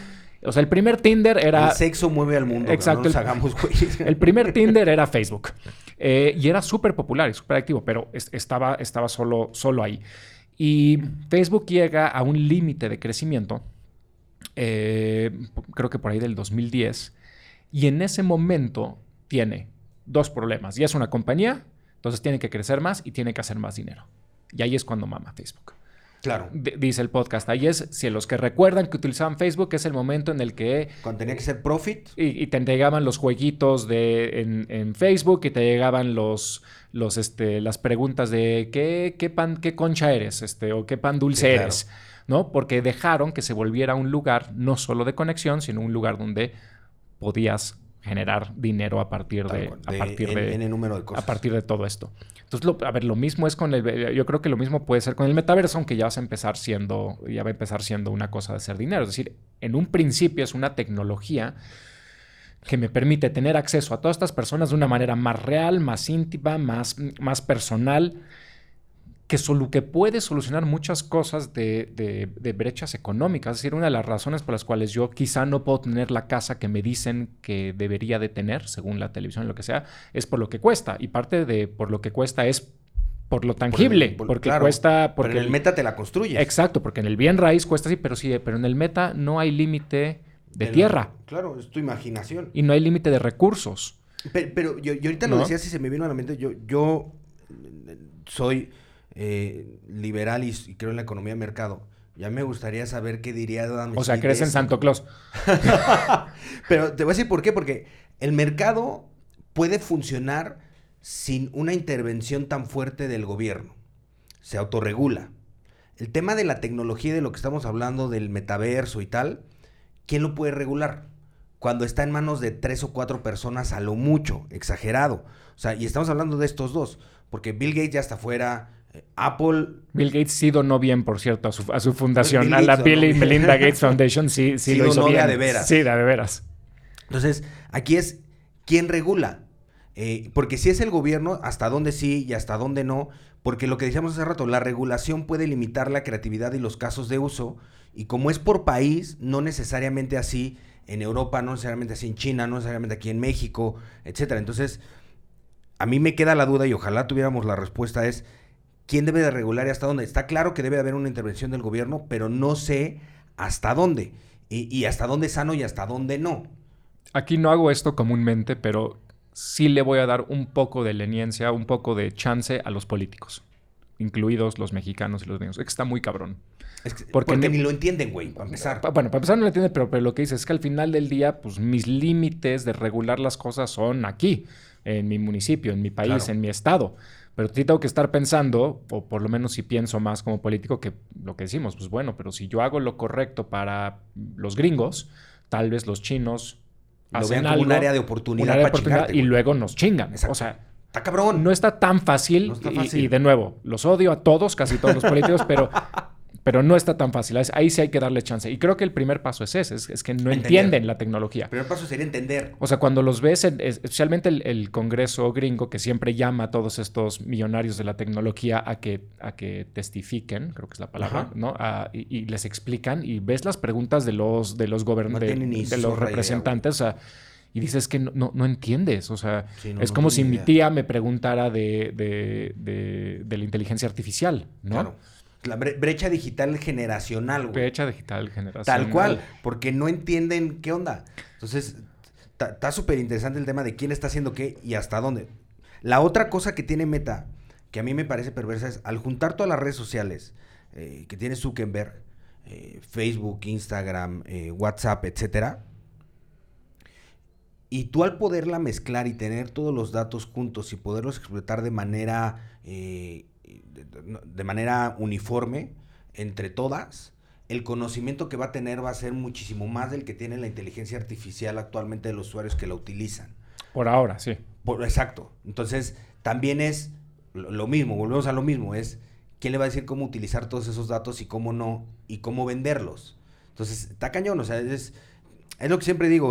o sea, el primer Tinder era... El sexo mueve al mundo. Exacto, No nos el- hagamos. El primer Tinder era Facebook. Eh, y era súper popular y súper activo, pero es- estaba, estaba solo, solo ahí. Y Facebook llega a un límite de crecimiento, eh, creo que por ahí del 2010, y en ese momento tiene dos problemas. Ya es una compañía, entonces tiene que crecer más y tiene que hacer más dinero. Y ahí es cuando mama Facebook. Claro. Dice el podcast. Ahí es, si los que recuerdan que utilizaban Facebook, es el momento en el que Cuando tenía que ser profit. y, y te llegaban los jueguitos de, en, en Facebook y te llegaban los, los, este, las preguntas de ¿qué, qué pan, qué concha eres? Este, o qué pan dulce Sí, claro. eres. ¿No? Porque dejaron que se volviera un lugar no solo de conexión, sino un lugar donde podías generar dinero a partir tal de, cual, a de partir N- de, N número de cosas. a partir de todo esto. Entonces, lo- a ver, lo mismo es con el, yo creo que lo mismo puede ser con el metaverso, aunque ya vas a empezar siendo, ya va a empezar siendo una cosa de hacer dinero. Es decir, en un principio es una tecnología que me permite tener acceso a todas estas personas de una manera más real, más íntima, más, más personal, que, solo, que puede solucionar muchas cosas de, de- de brechas económicas. Es decir, una de las razones por las cuales yo quizá no puedo tener la casa que me dicen que debería de tener, según la televisión, lo que sea, es por lo que cuesta. Y parte de por lo que cuesta es por lo tangible, por- porque claro, cuesta... Pero Porque en el meta te la construyes. Exacto, porque en el bien raíz cuesta así, pero sí, pero en el meta no hay límite de tierra Claro, es tu imaginación. y no hay límite de recursos. Pero, pero yo, yo ahorita lo decía, si se me vino a la mente, yo, yo eh, soy eh, liberal y, y creo en la economía de mercado. Ya me gustaría saber qué diría Adam O sea, crees en. Santo Claus. Pero te voy a decir por qué, porque el mercado puede funcionar sin una intervención tan fuerte del gobierno. Se autorregula. El tema de la tecnología y de lo que estamos hablando del metaverso y tal, ¿quién lo puede regular? Cuando está en manos de tres o cuatro personas a lo mucho, exagerado. O sea, y estamos hablando de estos dos, porque Bill Gates ya está fuera, Apple Bill Gates sí donó bien, por cierto, a su, a su fundación, Bill a la Bill y. Melinda Gates Foundation, sí, sí, Sí lo hizo bien. de veras. Sí, de veras. Entonces, aquí es quién regula. Eh, porque si es el gobierno, hasta dónde sí y hasta dónde no. Porque lo que decíamos hace rato, la regulación puede limitar la creatividad y los casos de uso. Y como es por país, no necesariamente así en Europa, no necesariamente así en China, no necesariamente aquí en México, etcétera. Entonces, a mí me queda la duda y ojalá tuviéramos la respuesta es quién debe de regular y hasta dónde. Está claro que debe haber una intervención del gobierno, pero no sé hasta dónde. Y, y hasta dónde es sano y hasta dónde no. Aquí no hago esto comúnmente, pero sí le voy a dar un poco de leniencia, un poco de chance a los políticos, incluidos los mexicanos y los niños. Es que está muy cabrón. porque, ni lo entienden, güey, para empezar. Bueno, para empezar no lo entienden, pero, pero lo que dice es que al final del día, pues mis límites de regular las cosas son aquí, en mi municipio, en mi país, en mi estado. Pero sí tengo que estar pensando, o por lo menos si pienso más como político, que lo que decimos, pues bueno, pero si yo hago lo correcto para los gringos, tal vez los chinos lo vean como un área de oportunidad, y luego nos chingan. O sea, está cabrón. No está tan fácil, Y, y, de nuevo, los odio a todos, casi todos los políticos, pero pero no está tan fácil. Ahí sí hay que darle chance. Y creo que el primer paso es ese, es, que no entienden la tecnología. El primer paso sería entender. O sea, cuando los ves, especialmente el, Congreso gringo, que siempre llama a todos estos millonarios de la tecnología a que, a que testifiquen, creo que es la palabra, ¿no? y, les explican y ves las preguntas de los, de los gobernantes, de, los representantes. y dices que no, no, entiendes. O sea, es como si mi tía me preguntara de, de, de, la inteligencia artificial, ¿no? Claro. La brecha digital generacional, güey. Brecha digital generacional. Tal cual, porque no entienden qué onda. Entonces, está súper interesante el tema de quién está haciendo qué y hasta dónde. La otra cosa que tiene Meta, que a mí me parece perversa, es al juntar todas las redes sociales eh, que tiene Zuckerberg, eh, Facebook, Instagram, eh, WhatsApp, etcétera, y tú al poderla mezclar y tener todos los datos juntos y poderlos explotar de manera de manera uniforme entre todas, el conocimiento que va a tener va a ser muchísimo más del que tiene la inteligencia artificial actualmente de los usuarios que la utilizan. Por ahora, sí. Por, exacto. Entonces, también es lo, mismo, volvemos a lo mismo, es quién le va a decir cómo utilizar todos esos datos y cómo no, y cómo venderlos. Entonces, está cañón, o sea, es, es lo que siempre digo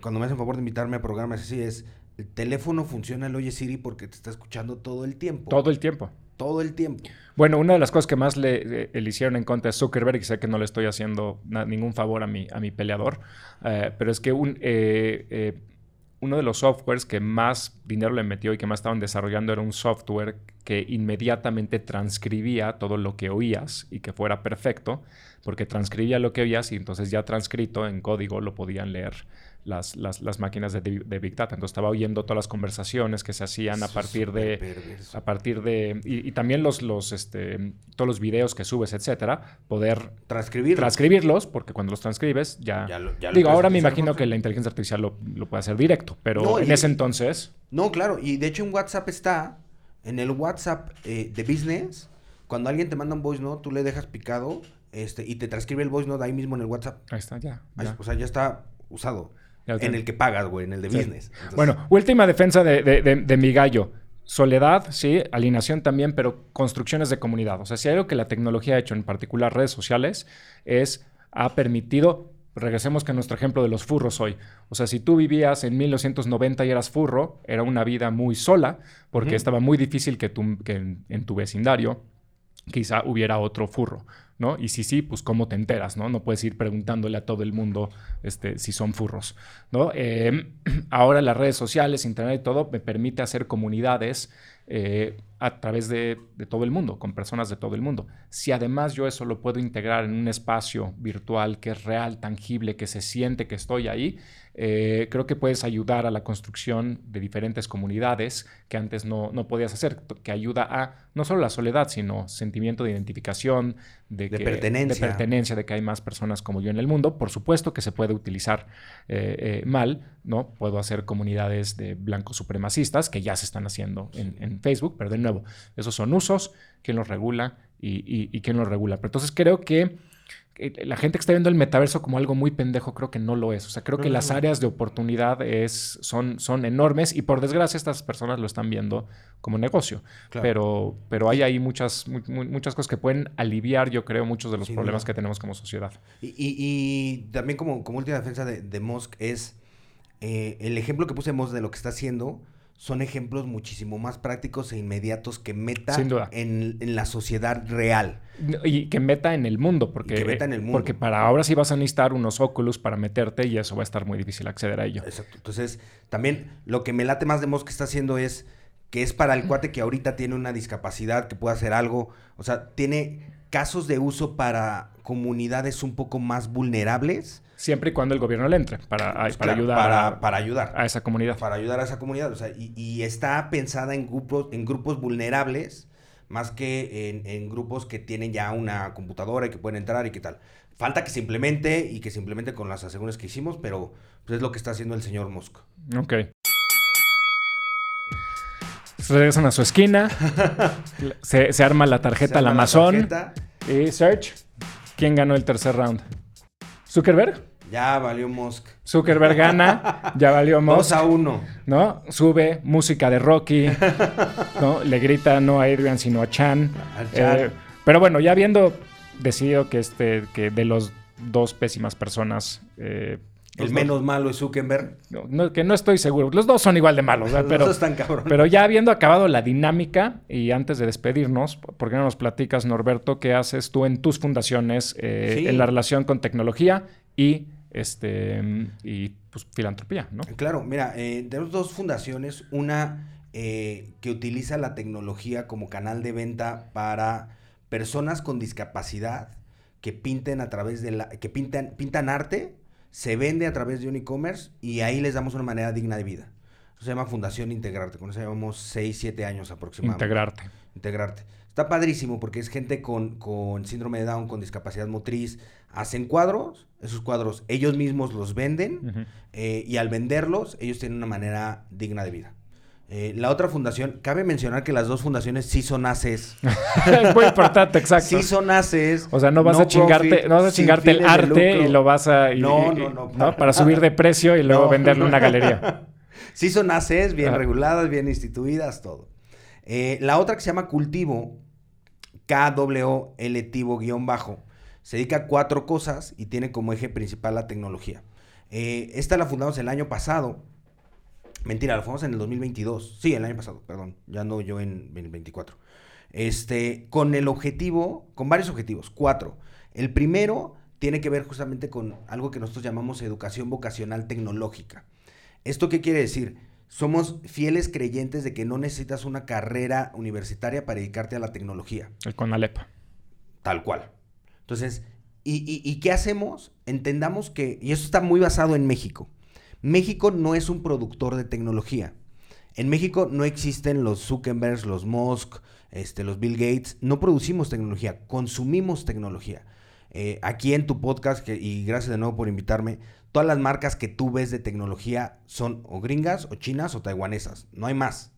cuando me hacen favor de invitarme a programas así, es, el teléfono funciona el Oye Siri porque te está escuchando todo el tiempo. Todo el tiempo todo el tiempo. Bueno, una de las cosas que más le, hicieron en contra de Zuckerberg, y sé que no le estoy haciendo ningún favor a mi, a mi peleador, eh, pero es que un, eh, eh, uno de los softwares que más dinero le metió y que más estaban desarrollando era un software que inmediatamente transcribía todo lo que oías y que fuera perfecto, porque transcribía lo que oías y entonces ya transcrito en código lo podían leer las, las, las máquinas de, de, Big Data. Entonces estaba oyendo todas las conversaciones que se hacían a partir de... A partir de... Y, también los, los, este, todos los videos que subes, etcétera, poder... Transcribirlos. Transcribirlos, porque cuando los transcribes ya... digo, ahora me imagino que la inteligencia artificial lo, lo puede hacer directo, pero en ese entonces... No, claro, y de hecho en WhatsApp está, en el WhatsApp eh, de business, cuando alguien te manda un voice note, tú le dejas picado este, y te transcribe el voice note ahí mismo en el WhatsApp. Ahí está, ya. O sea, ya está usado. En el que pagas, güey, en el de business. Bueno, última defensa de, mi gallo. Soledad, sí, alineación también, pero construcciones de comunidad. O sea, si hay algo que la tecnología ha hecho, en particular redes sociales, es ha permitido, regresemos a nuestro ejemplo de los furros hoy. O sea, si tú vivías en 1990 y eras furro, era una vida muy sola, porque estaba muy difícil que, que en tu vecindario quizá hubiera otro furro. ¿No? Y si sí, pues cómo te enteras, ¿no? No puedes ir preguntándole a todo el mundo este, si son furros, ¿no? Em, ahora las redes sociales, internet y todo me permite hacer comunidades eh, a través de, todo el mundo, con personas de todo el mundo. Si además yo eso lo puedo integrar en un espacio virtual que es real, tangible, que se siente que estoy ahí, eh, creo que puedes ayudar a la construcción de diferentes comunidades que antes no, no, podías hacer, que ayuda a no solo la soledad, sino sentimiento de identificación, de, pertenencia. de pertenencia, de que hay más personas como yo en el mundo. Por supuesto que se puede utilizar eh, eh, mal, ¿no? Puedo hacer comunidades de blancos supremacistas que ya se están haciendo en, Facebook, pero de nuevo, esos son usos, quién los regula y, y quién los regula. Pero entonces creo que la gente que está viendo el metaverso como algo muy pendejo, creo que no lo es. O sea, creo que las áreas de oportunidad es, son, son enormes y por desgracia estas personas lo están viendo como negocio. Pero, pero hay ahí muchas, muchas cosas que pueden aliviar, yo creo, muchos de los problemas que tenemos como sociedad. Y, y, también como, como última defensa de, de Musk es eh, el ejemplo que pusemos de lo que está haciendo son ejemplos muchísimo más prácticos e inmediatos que Meta. En, en la sociedad real. Y que meta en el mundo, porque, que meta en el mundo. porque para ahora sí vas a necesitar unos Oculus para meterte y eso va a estar muy difícil acceder a ello. Exacto. Entonces, también lo que me late más de Mosk que está haciendo es que es para el cuate que ahorita tiene una discapacidad, que puede hacer algo. O sea, tiene casos de uso para comunidades un poco más vulnerables. Siempre y cuando el gobierno le entre para, Pues para claro, ayudar para, a, para ayudar. a esa comunidad. para ayudar a esa comunidad. O sea, y, y está pensada en grupos, en grupos vulnerables, más que en, en grupos que tienen ya una computadora y que pueden entrar y qué tal. Falta que se implemente y que se implemente con las asegúnes que hicimos, pero pues, es lo que está haciendo el señor Musk. Ok. Se regresan a su esquina. se, se arma la tarjeta al Amazon. tarjeta, Y search. ¿Quién ganó el tercer round? ¿Zuckerberg? Ya valió Musk. Zuckerberg gana. Ya valió 2 Musk. a 1. ¿No? Sube música de Rocky. ¿No? Le grita no a Adrian sino a Chan. Eh, pero bueno, ya habiendo decidido que este, que de los dos pésimas personas. eh, El menos malo es Zuckerberg. dos- no, no, que no estoy seguro. Los dos son igual de malos. Los pero, dos están cabrones. pero ya habiendo acabado la dinámica y antes de despedirnos, ¿por qué no nos platicas, Norberto, qué haces tú en tus fundaciones eh, Sí. en la relación con tecnología y este y pues, filantropía, ¿no? Claro, mira, eh, tenemos dos fundaciones. Una eh, que utiliza la tecnología como canal de venta para personas con discapacidad que pinten a través de la, que pintan, pintan arte, se vende a través de un e-commerce y ahí les damos una manera digna de vida. Eso se llama Fundación Integrarte, con eso llevamos 6, 7 años aproximadamente. Integrarte. Integrarte. Está padrísimo porque es gente con, con síndrome de Down, con discapacidad motriz. Hacen cuadros, esos cuadros ellos mismos los venden eh, y al venderlos ellos tienen una manera digna de vida. Eh, la otra fundación, cabe mencionar que las dos fundaciones sí son ACES. es muy importante, exacto. Sí son ACES. O sea, no vas a chingarte, profit, no vas a chingarte el arte y lo vas a y- No, no, no, ¿no? para subir de precio y luego en una galería. Sí son ACES, bien reguladas, bien instituidas, todo. Eh, la otra que se llama Cultivo, KWL Tivo guion bajo, se dedica a cuatro cosas y tiene como eje principal la tecnología. Eh, esta la fundamos el año pasado. Mentira, la fundamos en el 2022. Sí, el año pasado, perdón. Ya no yo en, en el 24. Este, con el objetivo, con varios objetivos, cuatro. El primero tiene que ver justamente con algo que nosotros llamamos educación vocacional tecnológica. ¿Esto qué quiere decir? Somos fieles creyentes de que no necesitas una carrera universitaria para dedicarte a la tecnología. El Conalep. Tal cual. Entonces, ¿y, y, y qué hacemos? Entendamos que, y eso está muy basado en México. México no es un productor de tecnología. En México no existen los Zuckerbergs, los Musk, este, los Bill Gates. No producimos tecnología, consumimos tecnología. Eh, aquí en tu podcast, que- y gracias de nuevo por invitarme, todas las marcas que tú ves de tecnología son o gringas, o chinas, o taiwanesas. No hay más.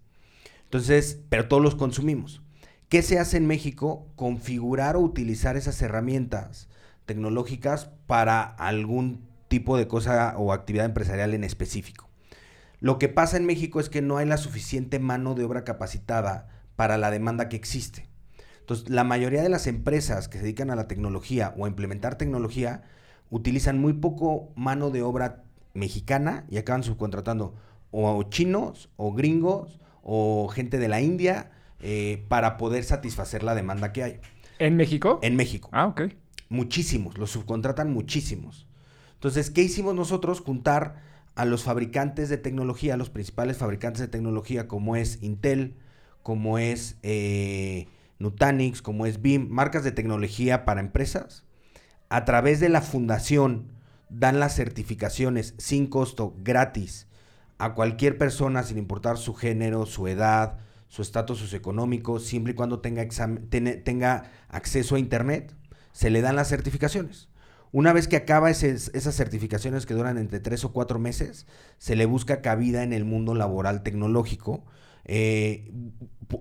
Entonces, pero todos los consumimos. ¿Qué se hace en México? Configurar o utilizar esas herramientas tecnológicas para algún tipo de cosa o actividad empresarial en específico. Lo que pasa en México es que no hay la suficiente mano de obra capacitada para la demanda que existe. Entonces, la mayoría de las empresas que se dedican a la tecnología o a implementar tecnología utilizan muy poco mano de obra mexicana y acaban subcontratando o chinos o gringos o gente de la India eh, para poder satisfacer la demanda que hay. ¿En México? En México. Ah, ok. Muchísimos, los subcontratan muchísimos. Entonces, ¿qué hicimos nosotros? Juntar a los fabricantes de tecnología, a los principales fabricantes de tecnología, como es Intel, como es eh, Nutanix, como es BIM, marcas de tecnología para empresas. A través de la fundación dan las certificaciones sin costo, gratis, a cualquier persona, sin importar su género, su edad, su estatus socioeconómico, siempre y cuando tenga, acceso a Internet, se le dan las certificaciones. Una vez que acaba esas certificaciones que duran entre tres o cuatro meses, se le busca cabida en el mundo laboral tecnológico. Eh,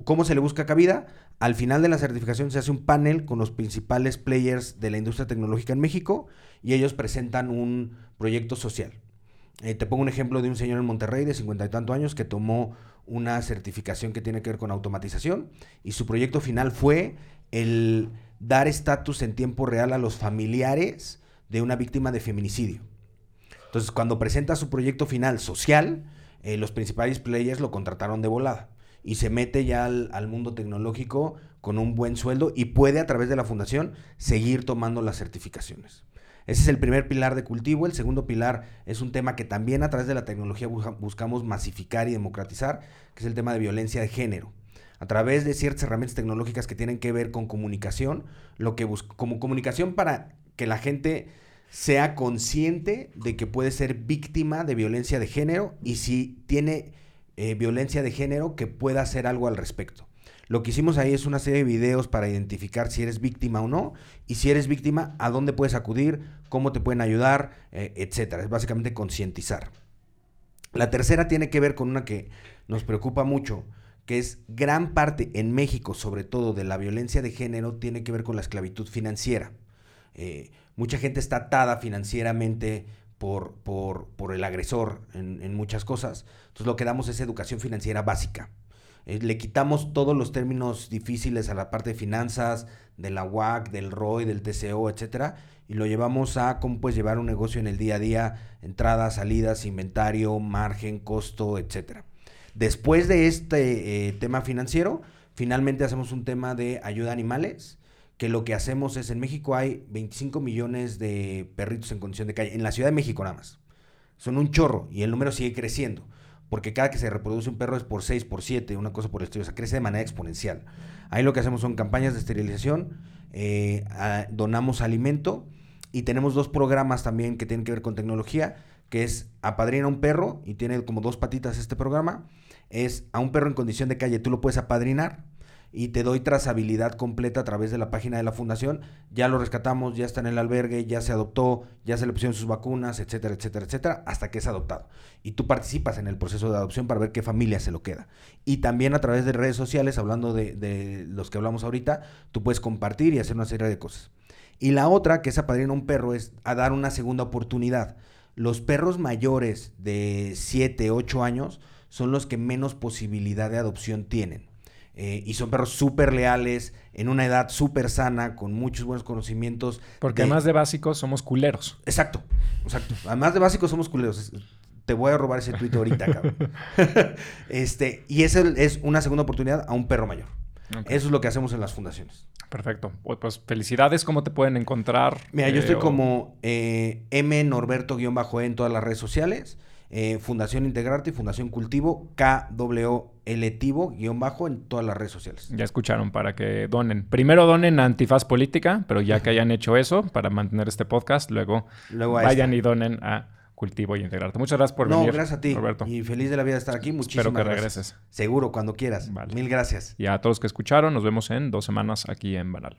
¿Cómo se le busca cabida? Al final de la certificación se hace un panel con los principales players de la industria tecnológica en México y ellos presentan un proyecto social. Eh, te pongo un ejemplo de un señor en Monterrey de cincuenta y tantos años que tomó una certificación que tiene que ver con automatización y su proyecto final fue el dar estatus en tiempo real a los familiares de una víctima de feminicidio. Entonces, cuando presenta su proyecto final social, eh, los principales players lo contrataron de volada y se mete ya al, mundo tecnológico con un buen sueldo y puede a través de la fundación seguir tomando las certificaciones. Ese es el primer pilar de cultivo. El segundo pilar es un tema que también a través de la tecnología buscamos masificar y democratizar, que es el tema de violencia de género. A través de ciertas herramientas tecnológicas que tienen que ver con comunicación, lo que como comunicación para que la gente sea consciente de que puede ser víctima de violencia de género y si tiene eh, violencia de género que pueda hacer algo al respecto. Lo que hicimos ahí es una serie de videos para identificar si eres víctima o no y si eres víctima, a dónde puedes acudir, cómo te pueden ayudar, eh, etcétera. Es básicamente concientizar. La tercera tiene que ver con una que nos preocupa mucho, que es gran parte en México, sobre todo de la violencia de género, tiene que ver con la esclavitud financiera. Eh, mucha gente está atada financieramente por, por, por el agresor en, muchas cosas. Entonces lo que damos es educación financiera básica. Eh, le quitamos todos los términos difíciles a la parte de finanzas, de la UAC, del ROI, del TCO, etcétera, y lo llevamos a cómo puedes llevar un negocio en el día a día, entradas, salidas, inventario, margen, costo, etcétera. Después de este eh, tema financiero, finalmente hacemos un tema de ayuda a animales, que lo que hacemos es, en México hay 25 millones de perritos en condición de calle, en la Ciudad de México nada más. Son un chorro y el número sigue creciendo porque cada que se reproduce un perro es por 6, por 7, una cosa por el estilo, o sea, crece de manera exponencial. Ahí lo que hacemos son campañas de esterilización, eh, donamos alimento y tenemos dos programas también que tienen que ver con tecnología, que es Apadrina un perro, y tiene como dos patitas este programa, es a un perro en condición de calle, tú lo puedes apadrinar, y te doy trazabilidad completa a través de la página de la fundación. Ya lo rescatamos, ya está en el albergue, ya se adoptó, ya se le pusieron sus vacunas, etcétera, etcétera, etcétera, hasta que es adoptado. Y tú participas en el proceso de adopción para ver qué familia se lo queda. Y también a través de redes sociales, hablando de, los que hablamos ahorita, tú puedes compartir y hacer una serie de cosas. Y la otra, que es apadrinar un perro, es a dar una segunda oportunidad. Los perros mayores de 7, 8 años son los que menos posibilidad de adopción tienen. Eh, y son perros súper leales, en una edad súper sana, con muchos buenos conocimientos. Porque además de básicos somos culeros. Exacto, exacto. Además de básicos somos culeros. Te voy a robar ese tuit ahorita, cabrón. este, y esa es una segunda oportunidad a un perro mayor. Eso es lo que hacemos en las fundaciones. Perfecto. Pues felicidades. ¿Cómo te pueden encontrar? Mira, yo estoy eh, como eh, M Norberto-E en todas las redes sociales. Eh, Fundación Integrarte y Fundación Cultivo, KWLtivo, guion bajo, en todas las redes sociales. Ya escucharon, para que donen. Primero donen a Antifaz Política, pero ya que hayan hecho eso, para mantener este podcast, luego, vayan y donen a Cultivo y Integrarte. Muchas gracias por venir. No, gracias a ti. Roberto. Y feliz de la vida de estar aquí. Muchísimas Espero que regreses. Seguro, cuando quieras. Mil gracias. Y a todos que escucharon, nos vemos en dos semanas aquí en Banal.